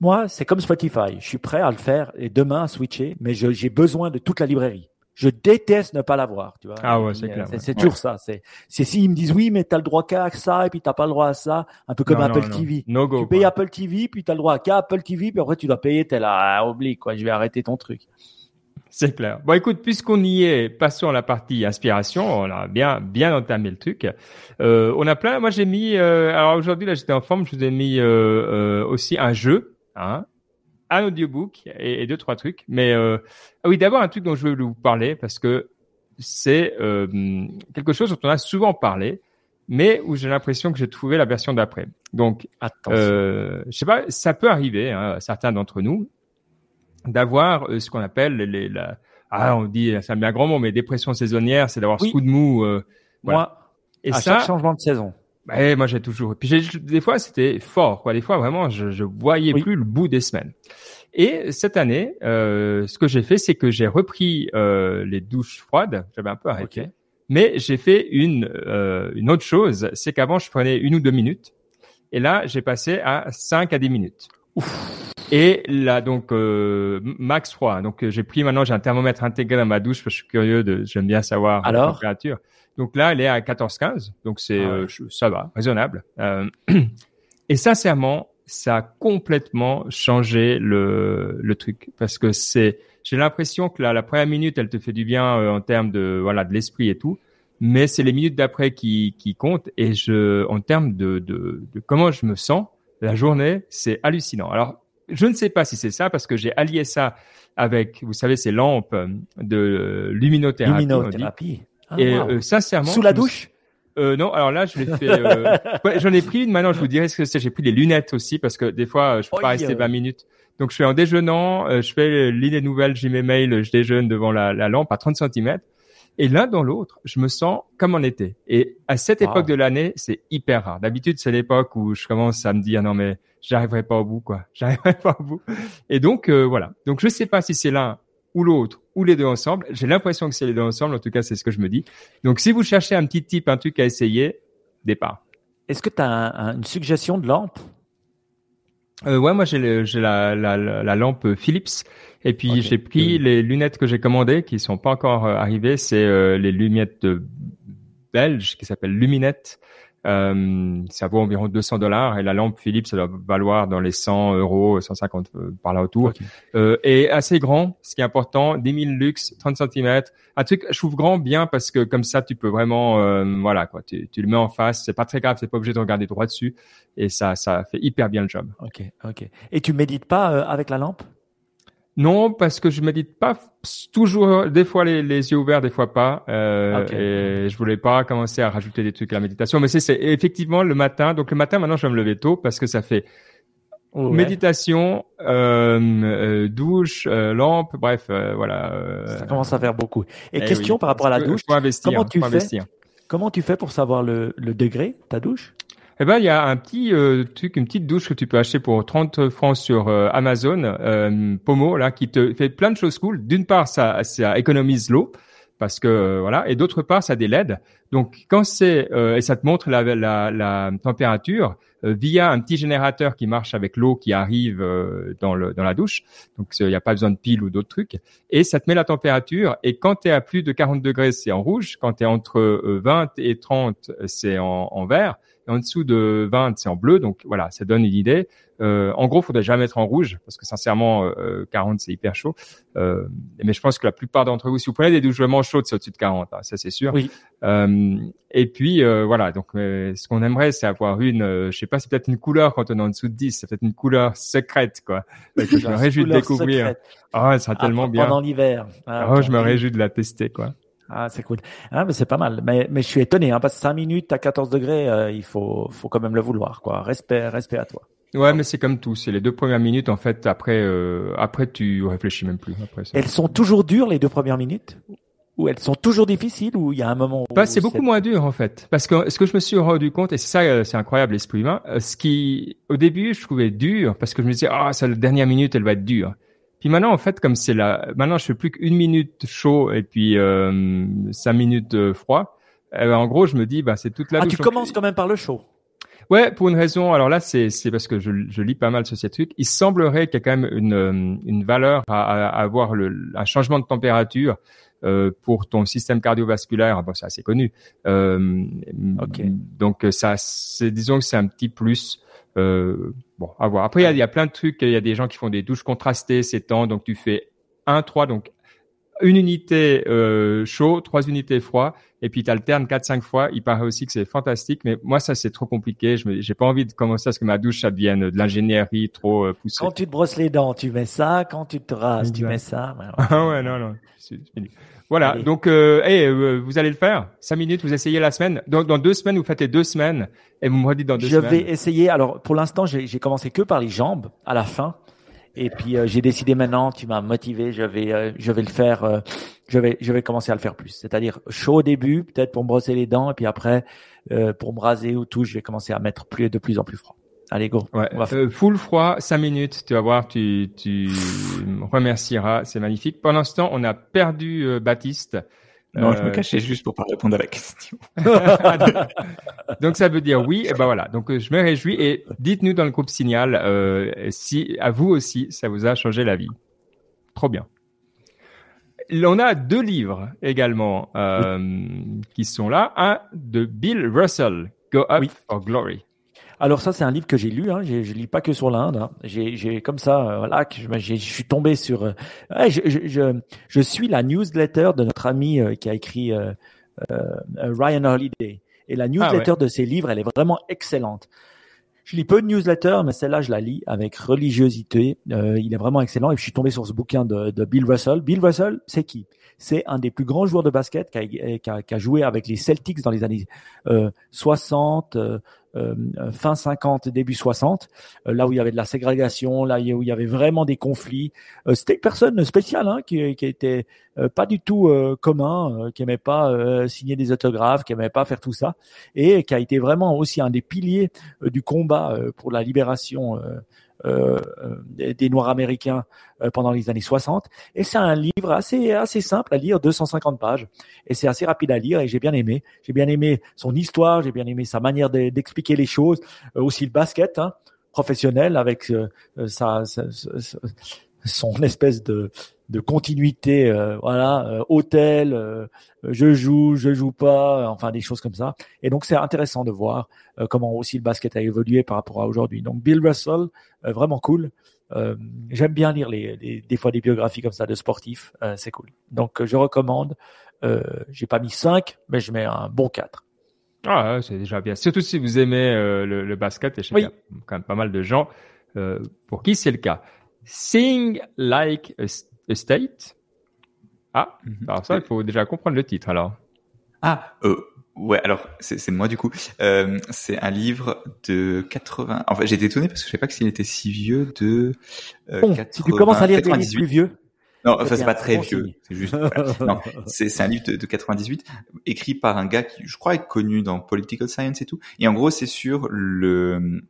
moi, c'est comme Spotify. Je suis prêt à le faire et demain à switcher, mais j'ai besoin de toute la librairie. Je déteste ne pas l'avoir, tu vois. Ah ouais, c'est euh, clair, C'est ouais. c'est toujours ça. C'est c'est s'ils me disent oui, mais t'as le droit qu'à ça et puis t'as pas le droit à ça, un peu comme Non, Apple non, non. TV. No go. tu payes quoi. Apple TV, puis t'as le droit qu'à Apple TV, puis après tu dois payer, t'es là, ah, oublie quoi, je vais arrêter ton truc. C'est clair. Bon, écoute, puisqu'on y est, passons à la partie inspiration. On a bien, bien entamé le truc. Euh, on a plein. Moi, j'ai mis. euh, alors aujourd'hui, là, j'étais en forme. Je vous ai mis euh, euh, aussi un jeu, hein, un audiobook et, et deux trois trucs. Mais euh, ah oui, d'abord un truc dont je veux vous parler parce que c'est euh, quelque chose dont on a souvent parlé, mais où j'ai l'impression que j'ai trouvé la version d'après. Donc, euh, je sais pas, ça peut arriver hein, à certains d'entre nous d'avoir euh, ce qu'on appelle les, les- la, ah on dit c'est un bien grand mot mais dépression saisonnière, c'est d'avoir Oui. ce coup de mou. euh, voilà. Moi, et à ça, chaque changement de saison. Ouais, moi j'ai toujours. Puis j'ai- des fois c'était fort quoi. Des fois vraiment je, je voyais Oui. plus le bout des semaines. Et cette année, euh, ce que j'ai fait, c'est que j'ai repris euh, les douches froides. J'avais un peu arrêté. Mais j'ai fait une euh, une autre chose, c'est qu'avant je prenais une ou deux minutes, et là j'ai passé à 5 à 10 minutes. Et là donc euh, max froid. Donc euh, j'ai pris maintenant j'ai un thermomètre intégré dans ma douche parce que je suis curieux de j'aime bien savoir la Alors? température. Donc là elle est à 14-15, donc c'est Ah ouais. euh, ça va raisonnable. Euh, et sincèrement ça a complètement changé le le truc parce que c'est j'ai l'impression que la, la première minute, elle te fait du bien euh, en termes de voilà de l'esprit et tout, mais c'est les minutes d'après qui qui comptent. Et je, en termes de, de de comment je me sens, la journée, c'est hallucinant. Alors, je ne sais pas si c'est ça parce que j'ai allié ça avec, vous savez, ces lampes euh, de luminothérapie. dit. Luminothérapie. Ah, Et wow. euh, sincèrement, Sous la douche euh, non, alors là, je l'ai fait. Euh... ouais, J'en ai pris une. Maintenant, je vous dirai ce que c'est. J'ai pris des lunettes aussi parce que des fois, euh, je peux pas rester euh. 20 minutes. Donc, je fais en déjeunant, euh, je fais lis des nouvelles, j'ai mes mails, je déjeune devant la, la lampe à 30 cm. Et l'un dans l'autre, je me sens comme en été. Et à cette Wow. époque de l'année, c'est hyper rare. D'habitude, c'est l'époque où je commence à me dire non mais j'arriverai pas au bout quoi. J'arriverai pas au bout. Et donc euh, voilà. Donc je sais pas si c'est l'un ou l'autre ou les deux ensemble. J'ai l'impression que c'est les deux ensemble. En tout cas, c'est ce que je me dis. Donc si vous cherchez un petit type, un truc à essayer, départ. Est-ce que tu as une suggestion de lampe? Euh, ouais, moi j'ai la, la, la, lampe Philips et puis j'ai pris les lunettes que j'ai commandées qui sont pas encore euh, arrivées. C'est euh, les lunettes belges qui s'appellent Luminette. Euh, ça vaut environ 200 dollars et la lampe Philips ça doit valoir dans les 100 euros, 150 par là autour. Euh, et assez grand, ce qui est important, 10 000 lux, 30 cm. Un truc, je trouve grand bien parce que comme ça tu peux vraiment, voilà quoi, tu, tu, le mets en face, c'est pas très grave, c'est pas obligé de regarder droit dessus et ça, ça fait hyper bien le job. Ok, ok. Et tu médites pas euh, avec la lampe? Non, parce que je médite pas toujours, des fois les, les yeux ouverts, des fois pas. Euh, Et je voulais pas commencer à rajouter des trucs à la méditation, mais c'est effectivement le matin. Donc le matin, maintenant, je vais me lever tôt parce que ça fait Méditation, euh, euh, douche, euh, lampe, bref, euh, voilà. Ça commence à faire beaucoup. Et eh question par rapport à la douche, investir, comment tu fais Comment tu fais pour savoir le, le degré, ta douche? Eh ben, il y a un petit euh, truc, une petite douche que tu peux acheter pour 30 francs sur euh, Amazon, euh, Pomo, là, qui te fait plein de choses cool. D'une part, ça, ça économise l'eau parce que voilà, et d'autre part, ça a des LED. Donc, quand c'est et ça te montre la, la, la température via un petit générateur qui marche avec l'eau qui arrive dans le dans la douche. Donc, il n'y a pas besoin de pile ou d'autres trucs. Et ça te met la température. Et quand tu es à plus de 40 degrés, c'est en rouge. Quand tu es entre 20 et 30, c'est en, en vert en dessous de 20, c'est en bleu. Donc voilà, ça donne une idée. Euh, en gros, faudrait jamais mettre en rouge parce que sincèrement, euh, 40 c'est hyper chaud. Euh, mais je pense que la plupart d'entre vous, si vous prenez des douches vraiment chaudes, c'est au-dessus de 40, hein, ça c'est sûr. Oui. Euh, et puis euh, voilà, donc euh, ce qu'on aimerait, c'est avoir une, je sais pas, c'est peut-être une couleur quand on est en dessous de 10, c'est peut-être une couleur secrète quoi. Je me réjouis de découvrir. Ah, ça sera tellement bien. Pendant l'hiver. Ah, oh, je me réjouis de la tester quoi. Ah, c'est cool. Ah, mais c'est pas mal. Mais, mais je suis étonné, hein, parce que 5 minutes à 14 degrés, euh, il faut, faut quand même le vouloir, quoi. Respect, respect à toi. Ouais, mais c'est comme tout. C'est les deux premières minutes, en fait. Après, euh, après, tu réfléchis même plus. Après, elles sont toujours dures, les deux premières minutes? Ou elles sont toujours difficiles ou il y a un moment où bah, c'est beaucoup moins dur en fait parce que ce que je me suis rendu compte et c'est ça euh, c'est incroyable l'esprit humain ce qui au début je trouvais dur parce que je me disais ah ça la dernière minute elle va être dure puis maintenant, en fait, comme c'est là, maintenant, je fais plus qu'une minute chaud et puis euh, cinq minutes froid. Eh ben, en gros, je me dis, bah, c'est toute la. Ah, tu commences quand même par le chaud. Ouais, pour une raison. Alors là, c'est c'est parce que je, je lis pas mal sur ces trucs. Il semblerait qu'il y a quand même une une valeur à, à avoir le un changement de température euh, pour ton système cardiovasculaire. Bon, c'est assez connu. Euh, okay. Donc ça, c'est disons que c'est un petit plus. Euh, bon, à voir. Après, il y, a, plein de trucs. Il y a des gens qui font des douches contrastées ces temps. Donc, tu fais 1, 3, donc une unité euh, chaud, trois unités froid, et puis tu alternes 4-5 fois. Il paraît aussi que c'est fantastique, mais moi, ça, c'est trop compliqué. Je j'ai pas envie de commencer à ce que ma douche, ça devienne de l'ingénierie trop euh, poussée. Quand tu te brosses les dents, tu mets ça. Quand tu te rases, tu mets ça. Ah ouais, non, non. Voilà, donc euh, euh, vous allez le faire. Cinq minutes, vous essayez la semaine. Donc dans deux semaines, vous faites les deux semaines et vous me redites dans deux je semaines. Je vais essayer. Alors pour l'instant, j'ai commencé que par les jambes à la fin. Et puis euh, j'ai décidé maintenant, tu m'as motivé, je vais euh, je vais le faire euh, je vais je vais commencer à le faire plus. C'est-à-dire chaud au début, peut-être pour me brosser les dents et puis après pour me raser ou tout, je vais commencer à mettre plus de plus en plus froid. Allez, go. Ouais. Euh, full froid, cinq minutes, tu vas voir, tu, tu remercieras, c'est magnifique. Pendant ce temps, on a perdu euh, Baptiste. Non, je me euh, cachais juste pour pas répondre à la question. donc ça veut dire oui, et ben voilà. Donc je me réjouis et dites-nous dans le groupe Signal euh, si à vous aussi ça vous a changé la vie. Trop bien. On a deux livres également euh, qui sont là. Un de Bill Russell, Go Up for Glory. Alors ça, c'est un livre que j'ai lu. Hein. Je, je lis pas que sur l'Inde. Hein. J'ai comme ça, euh, voilà, que je, je, suis tombé sur. Euh, je, je, je, suis la newsletter de notre ami euh, qui a écrit euh, Ryan Holiday. Et la ah newsletter de ses livres, elle est vraiment excellente. Je lis peu de newsletters, mais celle-là, je la lis avec religiosité. il est vraiment excellent. Et je suis tombé sur ce bouquin de, de Bill Russell. Bill Russell, c'est qui? C'est un des plus grands joueurs de basket qui a, qui a, qui a joué avec les Celtics dans les années euh, 60, euh, fin 50, début 60, euh, là où il y avait de la ségrégation, là où il y avait vraiment des conflits. Euh, c'était une personne spéciale hein, qui, qui était pas du tout commun, qui aimait pas signer des autographes, qui aimait pas faire tout ça, et qui a été vraiment aussi un des piliers du combat pour la libération euh, des Noirs américains euh, pendant les années 60. Et c'est un livre assez assez simple à lire, 250 pages, et c'est assez rapide à lire. Et j'ai bien aimé. J'ai bien aimé son histoire, j'ai bien aimé sa manière d'expliquer les choses, euh, aussi le basket. Hein. professionnel avec euh, sa- sa- sa- son espèce de de continuité, euh, voilà, euh, hôtel, euh, je joue, je joue pas, euh, enfin des choses comme ça. Et donc c'est intéressant de voir euh, comment aussi le basket a évolué par rapport à aujourd'hui. Donc Bill Russell, euh, vraiment cool. Euh, J'aime bien lire les, les- des fois des biographies comme ça de sportifs, euh, c'est cool. Donc je recommande. Euh, J'ai pas mis 5, mais je mets un bon 4. Ah, c'est déjà bien. Surtout si vous aimez euh, le, le basket, et je sais Oui. qu'il y a quand même pas mal de gens euh, pour qui c'est le cas. Sing like a, state. Ah, Mhm. alors ça, il faut déjà comprendre le titre alors. Ah, euh, ouais, alors c'est moi du coup. Euh, c'est un livre de 80. En fait, j'étais étonné parce que je sais pas s'il était si vieux de. Euh, Bon, si tu commences à lire des livres 98. plus vieux, Non, enfin c'est pas très bon vieux. C'est juste. voilà. Non, c'est c'est un livre de, de 98 écrit par un gars qui, je crois, est connu dans political science et tout. Et en gros, c'est sur le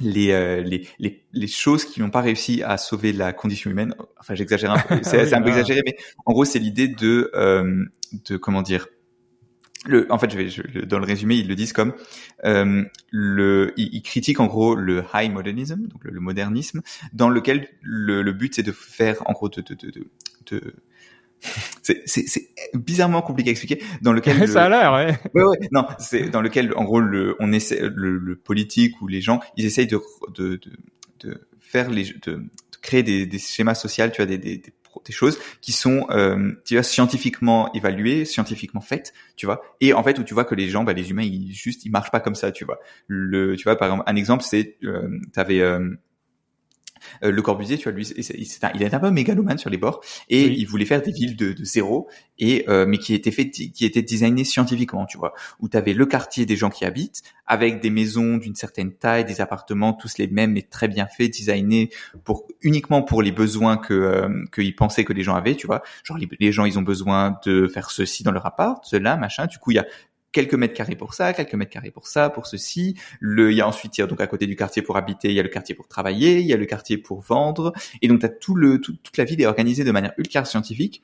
les, euh, les les les choses qui n'ont pas réussi à sauver la condition humaine. Enfin, j'exagère un peu. C'est un peu exagéré, mais en gros, c'est l'idée de euh, de comment dire. Le, en fait, je vais, je- dans le résumé, ils le disent comme euh, le, ils, ils critiquent en gros le high modernism, donc le, le modernisme, dans lequel le, le but c'est de faire en gros de, de, de, de, de- c'est, bizarrement compliqué à expliquer, dans lequel le- ça a l'air, ouais. Ouais, ouais, non, c'est dans lequel, en gros, le, on essaie, le, le politique ou les gens, ils essayent de, de, de, de faire les, de, de créer des, des schémas sociaux, tu vois, des, des, des, choses qui sont, euh, tu vois, scientifiquement évaluées, scientifiquement faites, tu vois, et en fait où tu vois que les gens, bah, les humains, ils juste, ils marchent pas comme ça, tu vois. Le, tu vois, par exemple, un exemple, c'est, euh, t'avais euh, euh, Le Corbusier, tu vois, lui, un- il est un peu mégalomane sur les bords et Oui. il voulait faire des villes de, de zéro et euh, mais qui étaient fait, qui étaient designées scientifiquement, tu vois, où tu avais le quartier des gens qui habitent avec des maisons d'une certaine taille, des appartements tous les mêmes mais très bien faits, designés pour uniquement pour les besoins que euh, qu'ils pensaient que les gens avaient, tu vois. Genre les, les gens ils ont besoin de faire ceci dans leur appart, cela, machin. Du coup il y a quelques mètres carrés pour ça, quelques mètres carrés pour ça, pour ceci. Le, il y a ensuite, il y a donc à côté du quartier pour habiter, il y a le quartier pour travailler, il y a le quartier pour vendre. Et donc, t'as tout le, tout- toute la ville est organisée de manière ultra scientifique.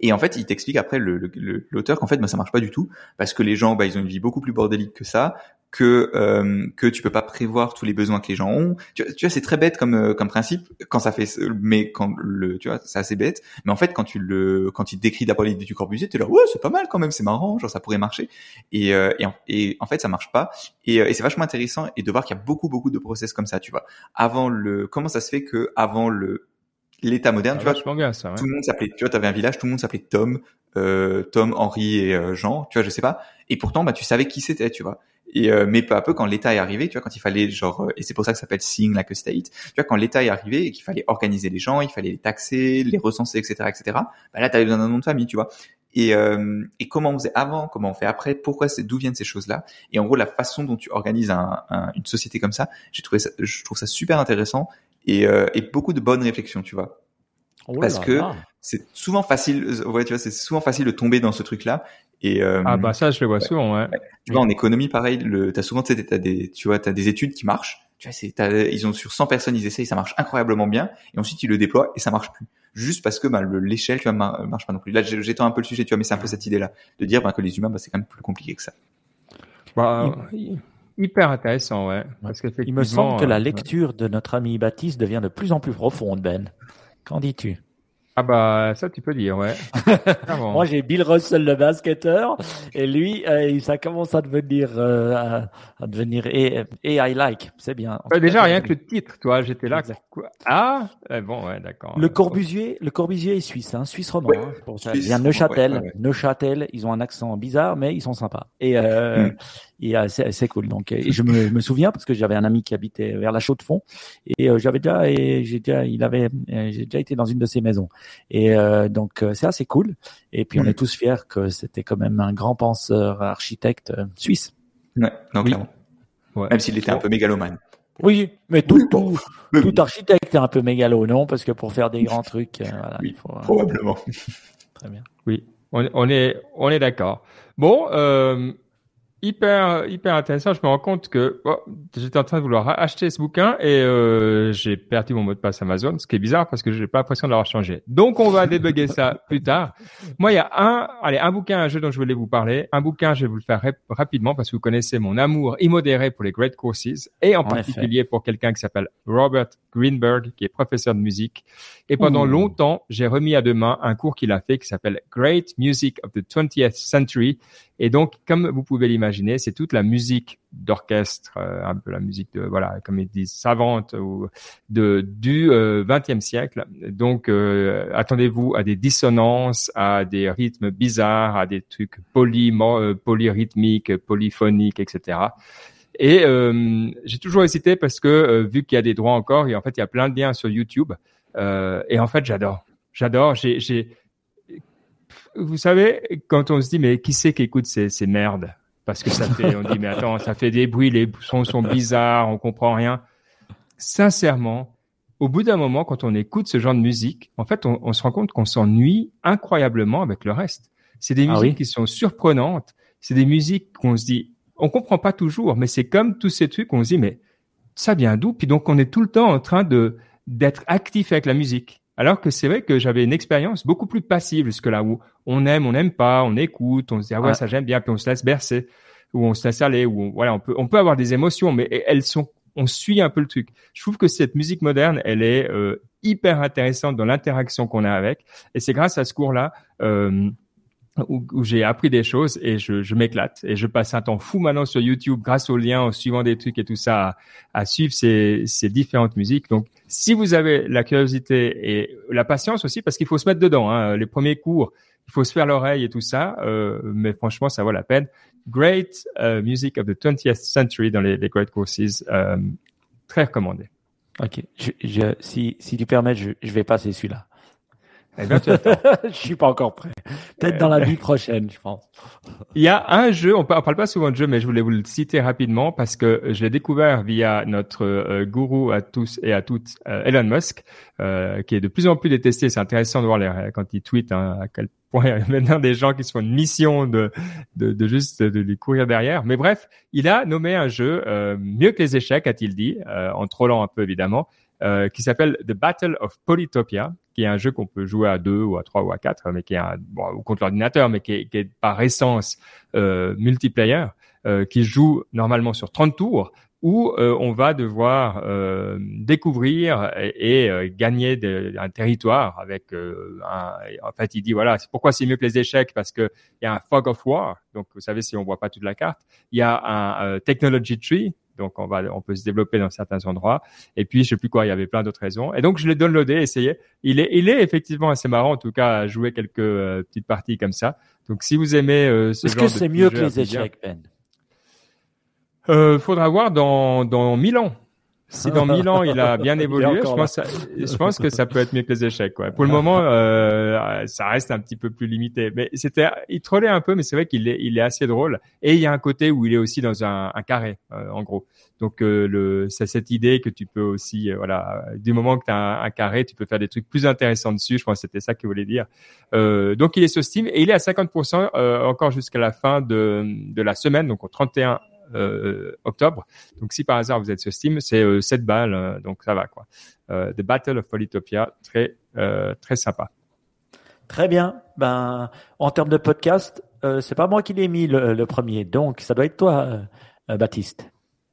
Et en fait, il t'explique après le- le- le- l'auteur qu'en fait, bah, ça marche pas du tout parce que les gens, bah, ils ont une vie beaucoup plus bordélique que ça, que euh, que tu peux pas prévoir tous les besoins que les gens ont. Tu, vois- tu vois, c'est très bête comme euh, comme principe quand ça fait, mais quand le, tu vois, c'est assez bête. Mais en fait, quand tu le, quand il décrit d'abord l'idée du Corbusier, t'es là, ouais, c'est pas mal quand même, c'est marrant, genre ça pourrait marcher. Et, euh, et, en, et en fait, ça marche pas. Et, euh, et c'est vachement intéressant et de voir qu'il y a beaucoup beaucoup de process comme ça, tu vois. Avant le, comment ça se fait que avant le l'état moderne, tu vois, ça. ouais. tout le monde s'appelait, tu vois, t'avais un village, tout le monde s'appelait Tom, euh, Tom, Henri et euh, Jean, tu vois, je sais pas. Et pourtant, bah, tu savais qui c'était, tu vois. Et euh, mais peu à peu, quand l'État est arrivé, tu vois, quand il fallait genre, euh, et c'est pour ça que ça s'appelle Seeing Like a State, tu vois, quand l'État est arrivé et qu'il fallait organiser les gens, il fallait les taxer, les recenser, etc., etc. Bah là, t'avais besoin d'un nom de famille, tu vois. Et, euh, et comment on faisait avant, comment on fait après, pourquoi c'est, d'où viennent ces choses-là. Et en gros, la façon dont tu organises un, un- une société comme ça, j'ai trouvé ça, je trouve ça super intéressant et, euh, et beaucoup de bonnes réflexions, tu vois Oh Parce là que- là. c'est souvent facile euh, ouais tu vois c'est souvent facile de tomber dans ce truc là et euh, Ah bah ça, je le vois ouais. souvent, ouais. tu vois en économie pareil le t'as souvent t'as des tu vois t'as des études qui marchent. Tu vois c'est t'as- ils ont sur 100 personnes ils essayent ça marche incroyablement bien. Et ensuite ils le déploient et ça marche plus. Juste parce que bah, le- l'échelle tu vois mar- marche pas non plus. Là j'ai- j'étends un peu le sujet tu vois mais c'est un peu cette idée là de dire bah, que les humains bah, c'est quand même plus compliqué que ça. Bah, hyper intéressant, ouais. Parce Il me semble que la euh, lecture de notre ami Baptiste devient de plus en plus profonde, Ben. Qu'en dis-tu? Ah bah ça, tu peux dire, ouais. Clairement. Moi, j'ai Bill Russell, le basketteur, et lui, euh, ça commence à devenir, euh, à, à devenir et, et I like, c'est bien. Tout déjà, rien que le titre, toi, j'étais là. Quoi? Ah, eh bon, ouais, d'accord. Le Corbusier, le Corbusier est suisse, hein, suisse romand. Ouais. hein, pour ça. Suisse Il vient de Neuchâtel. ouais, ouais, ouais. Neuchâtel, ils ont un accent bizarre, mais ils sont sympas. Et, euh, Mm. Et euh, c'est c'est cool. Donc, et je me, me souviens parce que j'avais un ami qui habitait vers la Chaux-de-Fonds et euh, j'avais déjà, et j'ai déjà, il avait, euh, j'ai déjà été dans une de ses maisons. Et euh, donc, euh, c'est assez cool. Et puis, on Mm. est tous fiers que c'était quand même un grand penseur, architecte euh, suisse. ouais non Oui. clairement Ouais. même s'il était un peu mégalomane Oui, mais tout, Oui, bon. tout, Mais tout architecte est un peu mégalo, non? Parce que pour faire des grands trucs, euh, voilà, Oui, il faut. euh, probablement très bien. Oui, on, on est, on est d'accord. Bon, euh, hyper hyper intéressant. Je me rends compte que oh, j'étais en train de vouloir acheter ce bouquin et euh, j'ai perdu mon mot de passe Amazon, ce qui est bizarre parce que j'ai pas l'impression de l'avoir changé. Donc on va débugger ça plus tard. Moi, il y a un, allez, un bouquin, un jeu dont je voulais vous parler. Un bouquin, je vais vous le faire rapidement parce que vous connaissez mon amour immodéré pour les great courses et en, particulier pour quelqu'un qui s'appelle Robert Greenberg, qui est professeur de musique. Et pendant longtemps, j'ai remis à demain un cours qu'il a fait qui s'appelle Great Music of the 20th Century. Et donc, comme vous pouvez l'imaginer, c'est toute la musique d'orchestre, euh, un peu la musique de, voilà, comme ils disent, savante ou de, du euh, 20e siècle. Donc, euh, attendez-vous à des dissonances, à des rythmes bizarres, à des trucs poly, euh, polyrythmiques, polyphoniques, etc. Et euh, j'ai toujours hésité parce que euh, vu qu'il y a des droits encore, et en fait il y a plein de liens sur YouTube. Euh, et en fait j'adore, j'adore. Vous savez quand on se dit mais qui c'est qui écoute ces merdes? Parce que ça fait, on dit mais attends ça fait des bruits, les sons sont bizarres, on comprend rien. Sincèrement, au bout d'un moment quand on écoute ce genre de musique, en fait on, on se rend compte qu'on s'ennuie incroyablement avec le reste. C'est des ah musiques qui sont surprenantes. C'est des musiques qu'on se dit on comprend pas toujours, mais c'est comme tous ces trucs, on se dit, mais ça vient d'où? Puis donc, on est tout le temps en train de d'être actif avec la musique. Alors que c'est vrai que j'avais une expérience beaucoup plus passive jusque-là, où on aime, on n'aime pas, on écoute, on se dit, ah ouais, ça j'aime bien, puis on se laisse bercer, ou on se laisse aller, ou voilà, on peut, on peut avoir des émotions, mais elles sont, on suit un peu le truc. Je trouve que cette musique moderne, elle est euh, hyper intéressante dans l'interaction qu'on a avec, et c'est grâce à ce cours-là, euh, où, où j'ai appris des choses et je, je m'éclate et je passe un temps fou maintenant sur YouTube grâce aux liens, en suivant des trucs et tout ça, à, à suivre ces, ces, différentes musiques. Donc, si vous avez la curiosité et la patience aussi, parce qu'il faut se mettre dedans. Hein, les premiers cours, il faut se faire l'oreille et tout ça, euh, mais franchement, ça vaut la peine. Great uh, Music of the 20th Century dans les, les Great Courses, euh, très recommandé. Ok, je, je, si, si tu permets, je, je vais passer celui-là. Eh bien, tu attends. je suis pas encore prêt. Peut-être dans la vie prochaine, je pense. Il y a un jeu, on, parle pas souvent de jeu, mais je voulais vous le citer rapidement parce que je l'ai découvert via notre euh, gourou à tous et à toutes, euh, Elon Musk, euh, qui est de plus en plus détesté. C'est intéressant de voir les, quand il tweet hein, à quel point il y a maintenant des gens qui se font une mission de, de, de juste de lui courir derrière. Mais bref, il a nommé un jeu mieux que les échecs, a-t-il dit, en trollant un peu évidemment, qui s'appelle The Battle of Polytopia, qui est un jeu qu'on peut jouer à deux ou à trois ou à quatre, mais qui est un, bon, contre l'ordinateur, mais qui est, qui est, par essence euh, multiplayer, euh, qui joue normalement sur 30 tours, où euh, on va devoir euh, découvrir et, euh, gagner de, un territoire avec un, en fait il dit voilà pourquoi c'est mieux que les échecs parce que il y a un fog of war. Donc vous savez si on voit pas toute la carte il y a un technology tree donc on va, on peut se développer dans certains endroits. Et puis je sais plus quoi, il y avait plein d'autres raisons. Et donc je l'ai downloadé, essayé. Il est, il est effectivement assez marrant, en tout cas, à jouer quelques euh, petites parties comme ça. Donc si vous aimez euh, ce Est-ce genre que c'est mieux que les échecs, Ben? Euh, Faudra voir dans dans mille ans. Si dans mille ans il a bien évolué, je pense, je pense que ça peut être mieux que les échecs. Quoi. Pour le moment, euh, ça reste un petit peu plus limité. Mais c'était, il trollait un peu, mais c'est vrai qu'il est, il est assez drôle. Et il y a un côté où il est aussi dans un, un carré, euh, en gros. Donc euh, le, c'est cette idée que tu peux aussi, euh, voilà, du moment que tu as un, un, carré, tu peux faire des trucs plus intéressants dessus. Je pense que c'était ça qu'il voulait dire. Euh, donc il est sur Steam et il est à 50% encore jusqu'à la fin de, de la semaine, donc au 31 euh, octobre. Donc si par hasard vous êtes sur Steam, c'est euh, 7 balles, euh, donc ça va quoi. Euh, The Battle of Polytopia, très euh, très sympa. Très bien. Ben en termes de podcast, euh, c'est pas moi qui l'ai mis le, le, premier, donc ça doit être toi, Baptiste.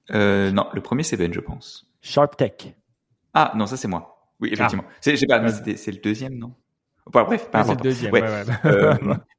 non, le premier c'est Ben, je pense. Sharp Tech. Ah non, ça c'est moi. Oui, effectivement. Ah. C'est, pas, c'est le deuxième, non? Enfin, bref, pas C'est le deuxième. Ouais. Ouais, ouais.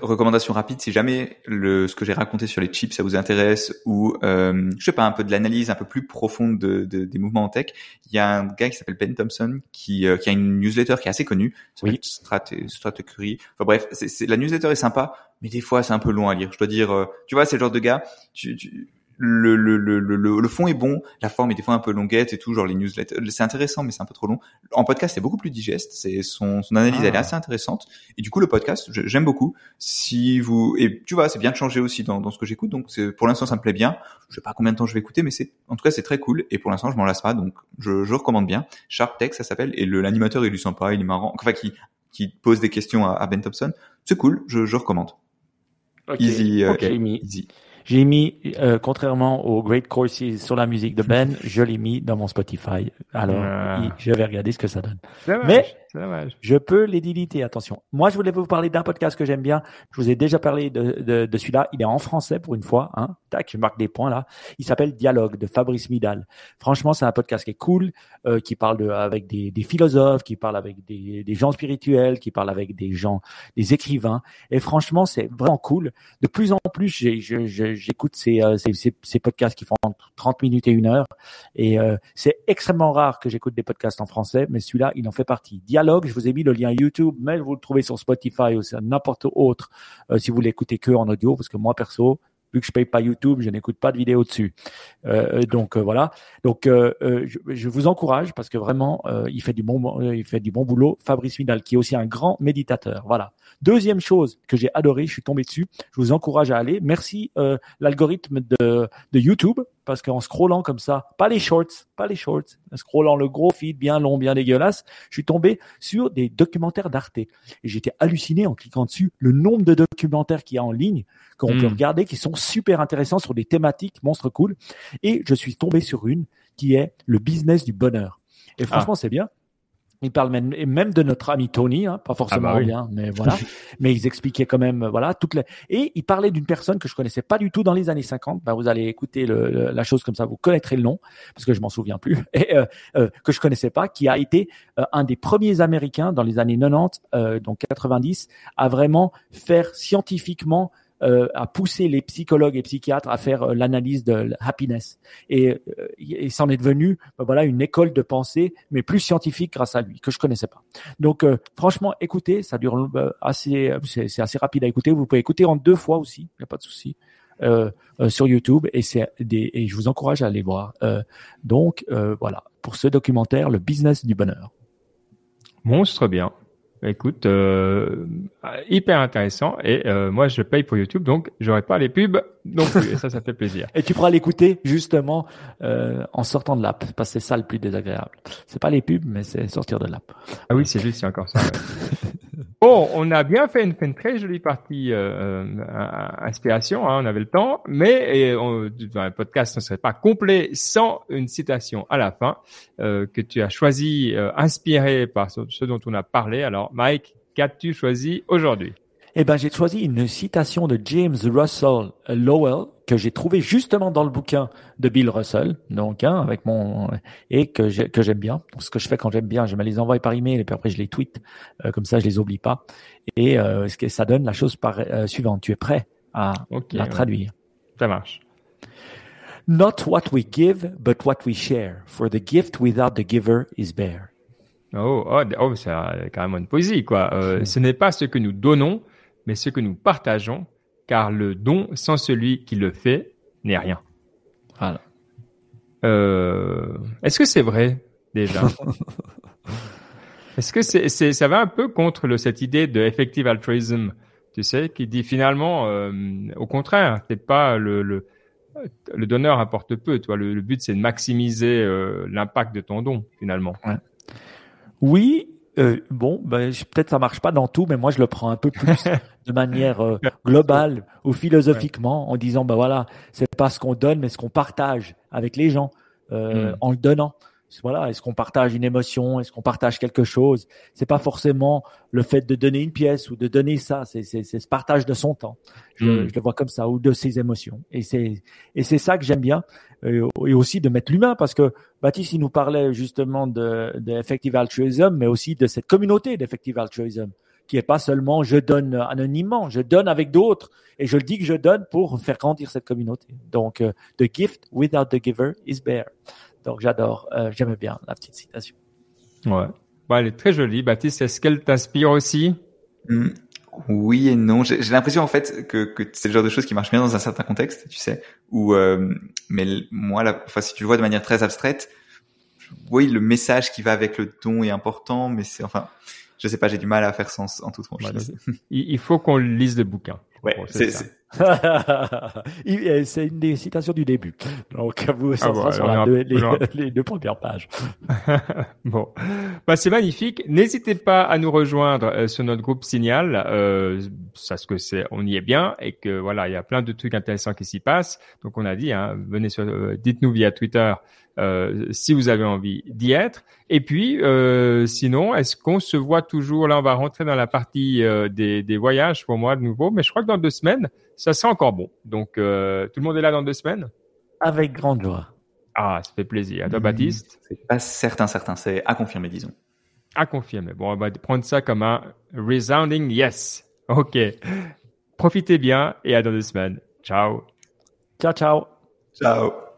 recommandation rapide, si jamais le, ce que j'ai raconté sur les chips, ça vous intéresse, ou euh, je sais pas, un peu de l'analyse un peu plus profonde de, de, des mouvements en tech, il y a un gars qui s'appelle Ben Thompson qui, euh, qui a une newsletter qui est assez connue, oui. Strat. Enfin bref, c'est, la newsletter est sympa, mais des fois c'est un peu long à lire. Je dois dire, euh, tu vois, c'est le genre de gars, tu, tu le, le, le, le, le fond est bon, la forme est des fois un peu longuette et tout, genre les newsletters, c'est intéressant mais c'est un peu trop long. En podcast, c'est beaucoup plus digeste, c'est son, son analyse ah. elle est assez intéressante et du coup le podcast, j'aime beaucoup. Si vous et tu vois, c'est bien de changer aussi dans, dans ce que j'écoute, donc c'est pour l'instant ça me plaît bien. Je sais pas combien de temps je vais écouter, mais c'est en tout cas c'est très cool et pour l'instant je m'en lasse pas, donc je, je recommande bien. Sharp Tech ça s'appelle et l'animateur il est sympa, il est marrant, enfin qui qui pose des questions à, à Ben Thompson, c'est cool, je, je recommande. Okay. Easy, euh, okay. easy. J'ai mis, euh, contrairement aux Great Courses sur la musique de Ben, je l'ai mis dans mon Spotify. Alors, Ah. je vais regarder ce que ça donne. Dommage, Mais- dommage. Je peux les déliter, attention. Moi, je voulais vous parler d'un podcast que j'aime bien. Je vous ai déjà parlé de, de, de celui-là. Il est en français pour une fois. Hein. Tac, je marque des points là. Il s'appelle Dialogue de Fabrice Midal. Franchement, c'est un podcast qui est cool, euh, qui parle de, avec des, des philosophes, qui parle avec des, des gens spirituels, qui parle avec des gens, des écrivains. Et franchement, c'est vraiment cool. De plus en plus, j'ai- j'écoute ces, euh, ces podcasts qui font entre 30 minutes et une heure. Et euh, c'est extrêmement rare que j'écoute des podcasts en français, mais celui-là, il en fait partie. Dialogue, je vous ai mis le lien YouTube, mais vous le trouvez sur Spotify ou sur n'importe autre euh, si vous l'écoutez que en audio, parce que moi perso, vu que je paye pas YouTube, je n'écoute pas de vidéo dessus. Euh, donc euh, voilà. Donc euh, euh, je, je vous encourage parce que vraiment, euh, il fait du bon, euh, il fait du bon boulot. Fabrice Midal, qui est aussi un grand méditateur. Voilà. Deuxième chose que j'ai adoré, je suis tombé dessus. Je vous encourage à aller. Merci euh, l'algorithme de, de YouTube parce qu'en scrollant comme ça, pas les shorts, pas les shorts, en scrollant le gros feed bien long, bien dégueulasse, je suis tombé sur des documentaires d'Arte. Et j'étais halluciné en cliquant dessus le nombre de documentaires qu'il y a en ligne qu'on Mm. peut regarder qui sont super intéressants sur des thématiques monstres cool. Et je suis tombé sur une qui est le business du bonheur. Et franchement, c'est bien. Ils parlent même, de notre ami Tony, hein, pas forcément Ah bah oui. bien, mais voilà. mais ils expliquaient quand même, voilà, toutes les. Et ils parlaient d'une personne que je connaissais pas du tout dans les années 50. Ben, vous allez écouter le, le- la chose comme ça, vous connaîtrez le nom parce que je m'en souviens plus et euh, euh, que je connaissais pas, qui a été euh, un des premiers Américains dans les années 90, euh, donc 90, à vraiment faire scientifiquement euh, à pousser les psychologues et psychiatres à faire euh, l'analyse de happiness. Et, euh, et c'en est devenu ben voilà une école de pensée, mais plus scientifique grâce à lui, que je connaissais pas. Donc euh, franchement, écoutez, ça dure assez, c'est assez rapide à écouter. Vous pouvez écouter en deux fois aussi, il n'y a pas de souci. Euh, euh, sur YouTube et c'est des et je vous encourage à aller voir. Euh, donc voilà pour ce documentaire, le business du bonheur. Monstre bien. Écoute, euh, hyper intéressant. Et euh, moi, je paye pour YouTube, donc j'aurai pas les pubs non plus. Et ça, ça fait plaisir. Et tu pourras l'écouter justement euh, en sortant de l'app, parce que c'est ça le plus désagréable. C'est pas les pubs, mais c'est sortir de l'app. Ah oui, c'est juste, c'est encore ça. ouais. bon, on a bien fait une, très jolie partie euh, euh, inspiration. Hein, on avait le temps, mais et on, un podcast ne serait pas complet sans une citation à la fin euh, que tu as choisi, euh, inspiré par ce, ce dont on a parlé. Alors, Mike, qu'as-tu choisi aujourd'hui? Eh ben, j'ai choisi une citation de James Russell Lowell que j'ai trouvé justement dans le bouquin de Bill Russell, donc hein, avec mon et que j'ai- que j'aime bien. Ce que je fais quand j'aime bien, je me les envoie par email et puis après je les tweet, euh, comme ça je les oublie pas. Et euh, ce que ça donne la chose par, euh, suivante. Tu es prêt à Ok, la ouais. traduire? Ça marche. Not what we give, but what we share. For the gift without the giver is bare. Oh, oh, oh c'est carrément une poésie, quoi. Euh, ce n'est pas ce que nous donnons, mais ce que nous partageons, car le don sans celui qui le fait n'est rien. Voilà. Euh, Est-ce que c'est vrai déjà? Est-ce que c'est, ça va un peu contre le, cette idée de effective altruism, tu sais, qui dit finalement, euh, au contraire, c'est pas le, le, le donneur apporte peu, toi. Le, le but c'est de maximiser euh, l'impact de ton don finalement. Oui, euh, bon, ben, je- peut-être ça marche pas dans tout, mais moi je le prends un peu plus de manière euh, globale ou philosophiquement en disant, ben voilà, c'est pas ce qu'on donne, mais ce qu'on partage avec les gens euh, Mm. en le donnant. Voilà, est-ce qu'on partage une émotion, est-ce qu'on partage quelque chose? C'est pas forcément le fait de donner une pièce ou de donner ça, c'est ce partage de son temps. Je, Mm. je le vois comme ça ou de ses émotions. Et c'est et c'est ça que j'aime bien Euh, et aussi de mettre l'humain parce que Baptiste il nous parlait justement de, de effective altruism, mais aussi de cette communauté d'effective altruism qui est pas seulement je donne anonymement, je donne avec d'autres et je le dis que je donne pour faire grandir cette communauté. Donc euh, the gift without the giver is bare. Donc j'adore, euh, j'aime bien la petite citation. Ouais. Bon, elle est très jolie. Baptiste, est-ce qu'elle t'inspire aussi? Hmm, Oui et non. J'ai l'impression en fait que, que c'est le genre de choses qui marchent bien dans un certain contexte, tu sais. Où, euh, mais moi, la, enfin, si tu le vois de manière très abstraite, oui, le message qui va avec le don est important, mais c'est enfin, je sais pas, j'ai du mal à faire sens en toute franchise. Il, il faut qu'on lise le bouquin. Ouais, Bon, c'est ça. c'est- c'est une des citations du début. Donc, vous, ça Ah bon, sur la les, les deux premières pages. bon, bah, c'est magnifique. N'hésitez pas à nous rejoindre euh, sur notre groupe Signal. Euh, parce que c'est, on y est bien et que voilà, il y a plein de trucs intéressants qui s'y passent. Donc on a dit, hein, venez sur, euh, dites-nous via Twitter euh, si vous avez envie d'y être. Et puis, euh, sinon, est-ce qu'on se voit toujours? Là, on va rentrer dans la partie euh, des, des voyages pour moi de nouveau, mais je crois que dans deux semaines, ça sera encore bon. Donc euh, tout le monde est là dans deux semaines? Avec grande joie. Ah, ça fait plaisir. À toi, Hmm. Baptiste? C'est pas certain, certain. C'est à confirmer, disons. À confirmer. Bon, on va prendre ça comme un resounding yes. OK. Profitez bien et à dans deux semaines. Ciao. Ciao, ciao. Ciao.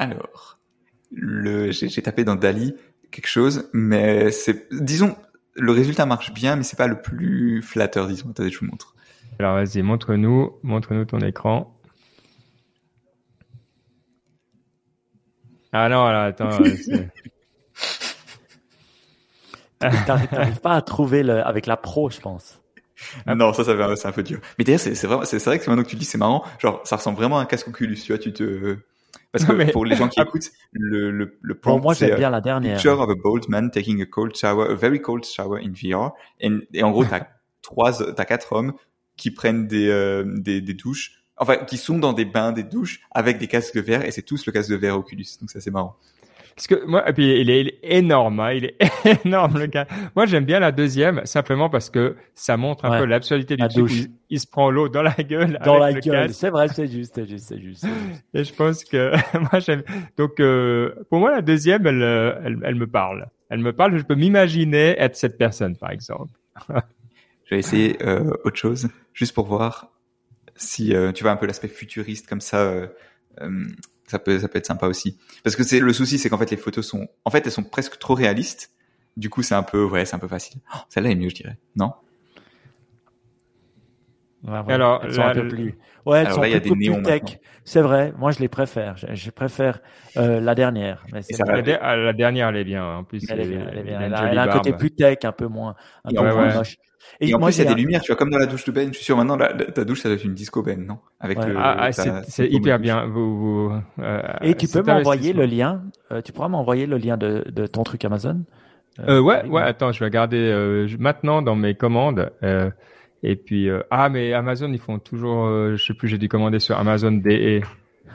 Alors, le, j'ai, tapé dans Dali quelque chose, mais c'est, disons, le résultat marche bien, mais c'est pas le plus flatteur, disons. Attendez, je vous montre. Alors, vas-y, montre-nous, montre-nous ton écran. Ah non, là, attends. euh, T'arrives pas à trouver le, avec la pro, je pense. Ah. Non, ça, ça c'est un peu dur. Mais d'ailleurs, c'est vrai que maintenant que tu le dis, c'est marrant. Genre, ça ressemble vraiment à un casque Oculus, tu vois, tu te, parce que Non, mais- pour les gens qui écoutent, le, le, le Bon, prompt, moi, c'est, j'aime euh, bien la dernière. Picture of a bold man taking a cold shower, a very cold shower in VR. Et, et en gros, t'as trois, t'as quatre hommes qui prennent des, euh, des, des douches, enfin, qui sont dans des bains, des douches avec des casques de verre et c'est tous le casque de verre Oculus. Donc ça, c'est marrant. Parce que moi, et puis il est, il est énorme, hein, il est énorme le gars. Moi, j'aime bien la deuxième, simplement parce que ça montre un Ouais. peu l'absurdité du La truc. Il, il se prend l'eau dans la gueule. Dans avec la le gueule. C'est vrai, c'est juste, c'est juste, c'est juste. Et je pense que moi j'aime. Donc euh, pour moi la deuxième, elle, euh, elle, elle me parle. Elle me parle. Je peux m'imaginer être cette personne, par exemple. Je vais essayer euh, autre chose, juste pour voir si euh, tu vois un peu l'aspect futuriste comme ça. euh, euh, ça peut, ça peut être sympa aussi. Parce que c'est le souci, c'est qu'en fait les photos sont, en fait elles sont presque trop réalistes. Du coup, c'est un peu, ouais, c'est un peu facile. Oh, Celle-là est mieux, je dirais. Non? Ouais, ouais. Alors, elles sont un peu plus. Ouais, elles Alors sont là, il y a plus, des plus néons. C'est vrai. Moi, je les préfère. Je, je préfère euh, la dernière. Mais. La, la dernière, elle est bien. En plus, Elle est bien, elle est il bien. a Elle elle un côté plus tech, un peu moins, un peu Ouais, moins ouais. moche. Et, en moi, plus, il y a des lumières, tu vois, comme dans la douche de Ben. Je suis sûr maintenant, la- la- ta douche, ça doit être une disco Ben, non? Avec Ouais. le. Ah, ah, c'est hyper bien. Vous, vous, euh, Et tu peux m'envoyer le lien. euh, tu pourras m'envoyer le lien de, de ton truc Amazon. Euh, ouais, ouais. Attends, je vais regarder euh, maintenant dans mes commandes. euh, et puis euh, ah, mais Amazon, ils font toujours. euh, je sais plus. J'ai dû commander sur Amazon DE.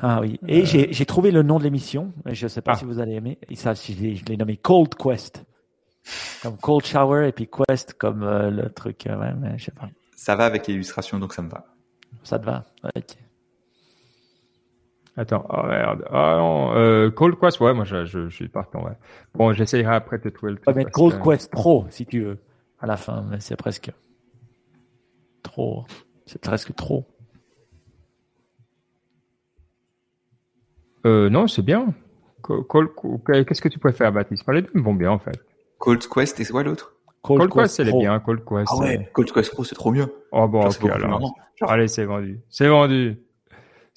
Ah oui. Et j'ai j'ai trouvé le nom de l'émission. Je sais pas Ah. si vous allez aimer. Et ça, je l'ai nommé Cold Quest. Comme Cold Shower et puis Quest comme euh, le truc. euh, ouais, mais je sais pas. Ça va avec l'illustration, donc ça me va. Ça te va? Ok. Attends, oh merde. Ah non, euh, Cold Quest, ouais, moi je, je, je suis partant, ouais. Bon, j'essayerai après de trouver le On truc. va mettre Cold que- Quest Pro si tu veux à la fin, mais c'est presque trop. C'est presque trop. Euh, non, c'est bien. Qu'est-ce que tu préfères, Baptiste? Les deux me vont bien, en fait. Cold Quest, et c'est quoi l'autre Cold, Quest, c'est Pro. bien, Cold Quest. Ah ouais, Cold Quest Pro, c'est trop mieux. Oh bon, Genre, alors. Genre, Allez, c'est vendu. C'est vendu.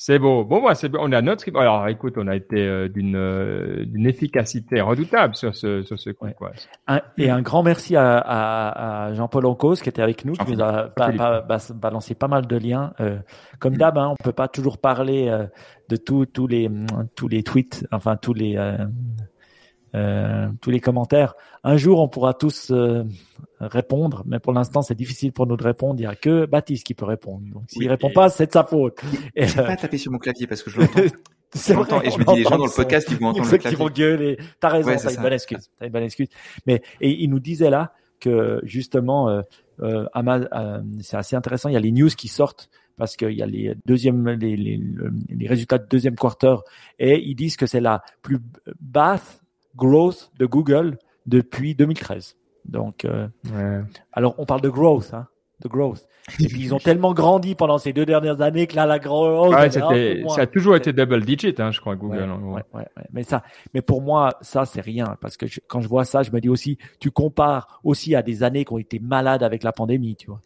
C'est beau. Bon, moi, c'est on a notre. Alors, écoute, on a été euh, d'une euh, d'une efficacité redoutable sur ce sur ce Cold Quest. Un- et un grand merci à, à- à Jean-Paul Oncos qui était avec nous, qui nous a ba- Jean-Philippe. ba- ba- balancé pas mal de liens. Euh, comme d'hab, hein, on peut pas toujours parler euh, de tous tous les tous les tweets, enfin tous les euh, tous les commentaires. Un jour, on pourra tous euh, répondre, mais pour l'instant, c'est difficile pour nous de répondre. Il y a que Baptiste qui peut répondre. Donc, s'il Oui, répond pas, c'est de sa faute. Je vais euh, pas taper sur mon clavier parce que je l'entends. c'est vrai, et je on me dis, les gens dans le podcast, ils vont entendre le qui clavier. vont gueuler. T'as raison, Ouais, t'as une bonne excuse. T'as une bonne excuse. Mais et il nous disait là que justement, euh, c'est assez intéressant. Il y a les news qui sortent parce qu'il y a les deuxièmes, les, les, le- les résultats de deuxième quarter et ils disent que c'est la plus basse growth de Google depuis 2013. Donc, euh, Ouais. alors on parle de growth, hein, de growth. Et puis ils ont tellement grandi pendant ces deux dernières années que là la growth. Ouais, ça a toujours été double digit, hein, je crois, Google. Ouais, en gros. ouais, ouais, ouais. Mais ça, mais pour moi, ça c'est rien parce que je- quand je vois ça, je me dis aussi, tu compares aussi à des années qui ont été malades avec la pandémie, tu vois.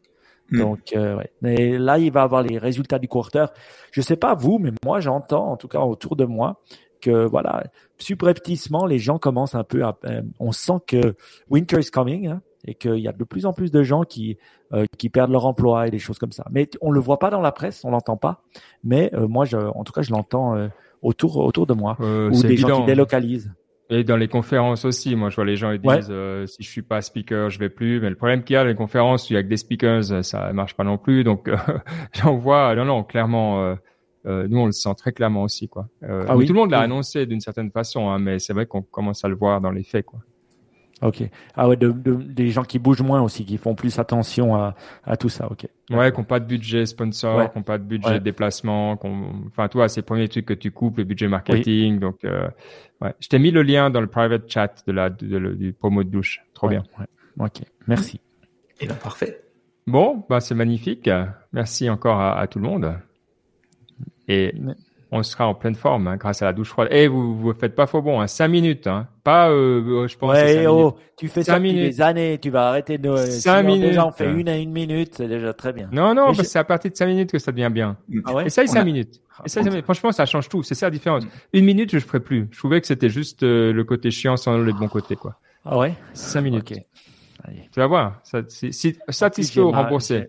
Mm. Donc, euh, ouais. Mais là, il va avoir les résultats du quarter. Je sais pas vous, mais moi, j'entends, en tout cas autour de moi, que voilà, subrepticement, les gens commencent un peu à. euh, on sent que winter is coming hein, et qu'il y a de plus en plus de gens qui euh, qui perdent leur emploi et des choses comme ça. Mais on le voit pas dans la presse, on l'entend pas. Mais euh, moi, je, en tout cas, je l'entends euh, autour autour de moi ou des gens qui délocalisent. Et dans les conférences aussi, moi je vois les gens ils disent Ouais. euh, si je suis pas speaker, je vais plus. Mais le problème qu'il y a, les conférences, il y a que des speakers, ça marche pas non plus. Donc euh, j'en vois, non non, clairement, euh, euh, nous on le sent très clairement aussi quoi. Euh, Ah oui? Tout le monde l'a Oui. annoncé d'une certaine façon, hein, mais c'est vrai qu'on commence à le voir dans les faits quoi. Ok. Ah ouais, de, de- des gens qui bougent moins aussi, qui font plus attention à, à tout ça. Ok. Ouais, qu'on pas de budget sponsor, Ouais. qu'on pas de budget Ouais. de déplacement, qu'on, enfin, toi, c'est le premier truc que tu coupes, le budget marketing. Donc, euh, ouais. Je t'ai mis le lien dans le private chat de la, de, de- du promo de douche. Trop Ouais, bien. ouais. Ok. Merci. Et ben parfait. Bon, bah, c'est magnifique. Merci encore à, à tout le monde. Et Mais- on sera en pleine forme hein, grâce à la douche froide. Et vous, vous faites pas faux bon, hein. Cinq minutes, hein. Pas, euh, je pense. Ouais, oh, minutes. tu fais Cinq ça depuis minutes. des années, tu vas arrêter de. Cinq si on- Déjà, on minutes. fait une à une minute, c'est déjà très bien. Non, non, parce que je- c'est à partir de cinq minutes que ça devient bien. Ah ouais? Essaye On cinq a- minutes. Ah, cinq minutes. Franchement, ça change tout. C'est ça la différence. Une minute, je ne ferai plus. Je trouvais que c'était juste euh, le côté chiant sans le bon côté, quoi. Ah ouais? Cinq minutes. Ok. Tu vas voir. Ça, c'est, si, satisfait ou ma- remboursé.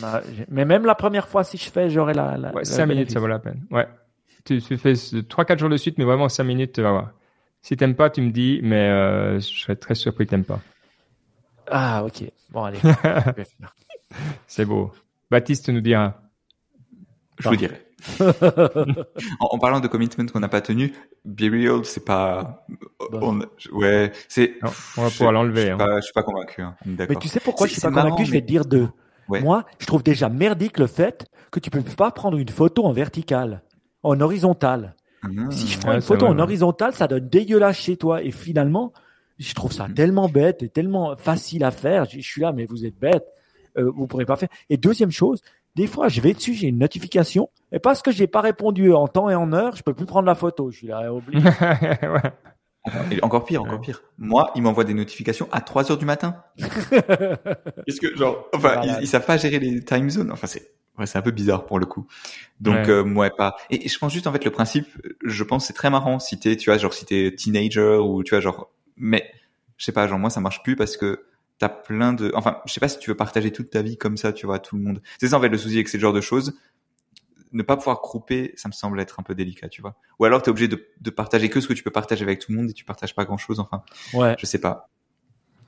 ma- j'ai- Mais même la première fois, si je fais, j'aurai la. la Ouais, le cinq minutes, bénéfice. ça vaut la peine. Ouais. Tu, tu fais ce- trois, quatre jours de suite, mais vraiment cinq minutes, tu vas voir. Si t'aimes pas, tu me dis, mais euh, je serais très surpris que t'aimes pas. Ah, ok. Bon, allez. C'est beau. Baptiste nous dira. Je vous dirai. en, en parlant de commitment qu'on n'a pas tenu, Be Real, c'est pas. on- ouais, c'est. On va pouvoir l'enlever, Je suis hein. pas, je suis pas convaincu. Hein. Mais tu sais pourquoi je suis pas marrant, convaincu Je vais te dire deux. Ouais. Moi, je trouve déjà merdique le fait que tu peux pas prendre une photo en verticale, en horizontal. Ah. Si je prends Ouais, une photo vrai, en ouais. horizontal, ça donne dégueulasse chez toi. Et finalement, je trouve ça Mhm. tellement bête et tellement facile à faire. Je je suis là, mais vous êtes bête. Euh, vous pourrez pas faire. Et deuxième chose, des fois, je vais dessus, j'ai une notification, et parce que j'ai pas répondu en temps et en heure, je peux plus prendre la photo. Je suis là, obligé. ouais. Et encore pire, encore pire. Moi, il m'envoie des notifications à 3 heures du matin. Parce que, genre, enfin, Voilà. ils, ils savent pas gérer les time zones. Enfin, c'est, ouais, c'est un peu bizarre pour le coup. Donc, Ouais. euh, pas. Et, et je pense juste, en fait, le principe, je pense, c'est très marrant si t'es, tu vois, genre, si t'es teenager ou, tu vois, genre, mais, je sais pas, genre, moi, ça marche plus parce que t'as plein de, enfin, je sais pas si tu veux partager toute ta vie comme ça, tu vois, à tout le monde. C'est ça, en fait, le souci avec ce genre de choses. Ne pas pouvoir grouper, ça me semble être un peu délicat, tu vois. Ou alors, t'es obligé de, de partager que ce que tu peux partager avec tout le monde et tu partages pas grand chose, enfin, ouais. je sais pas.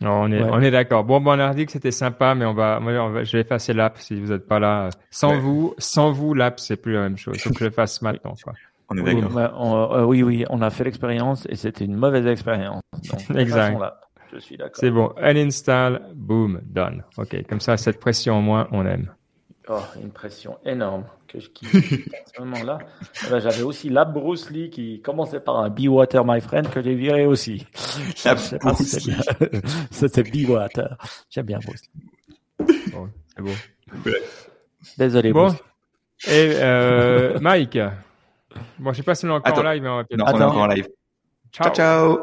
Non, on est, Ouais. on est d'accord. Bon, bon, on a dit que c'était sympa, mais on va, moi, on va, je vais effacer l'app si vous n'êtes pas là. Sans Ouais. vous, sans vous, l'app, c'est plus la même chose. Faut que je le fasse maintenant, quoi. On est Oui, d'accord. on- euh, oui, oui, on a fait l'expérience et c'était une mauvaise expérience. Donc, Exact. toute façon, là, je suis d'accord. C'est bon. Uninstall, boom, done. Ok. Comme ça, cette pression en moins, on aime. Oh, une pression énorme que je kiffe à ce moment-là. Eh ben, J'avais aussi la Bruce Lee qui commençait par un Be Water, my friend, que j'ai viré aussi. La Je sais pas si Bruce c'est bien. C'est Be Water. J'aime bien Bruce Lee. Bon, c'est beau. Désolé, Bon. Bruce. Et, euh, Mike. Bon, je sais pas si on est encore Attends. en live, mais on va peut-être- Non, on est Attends. encore en live. Ciao. ciao. ciao.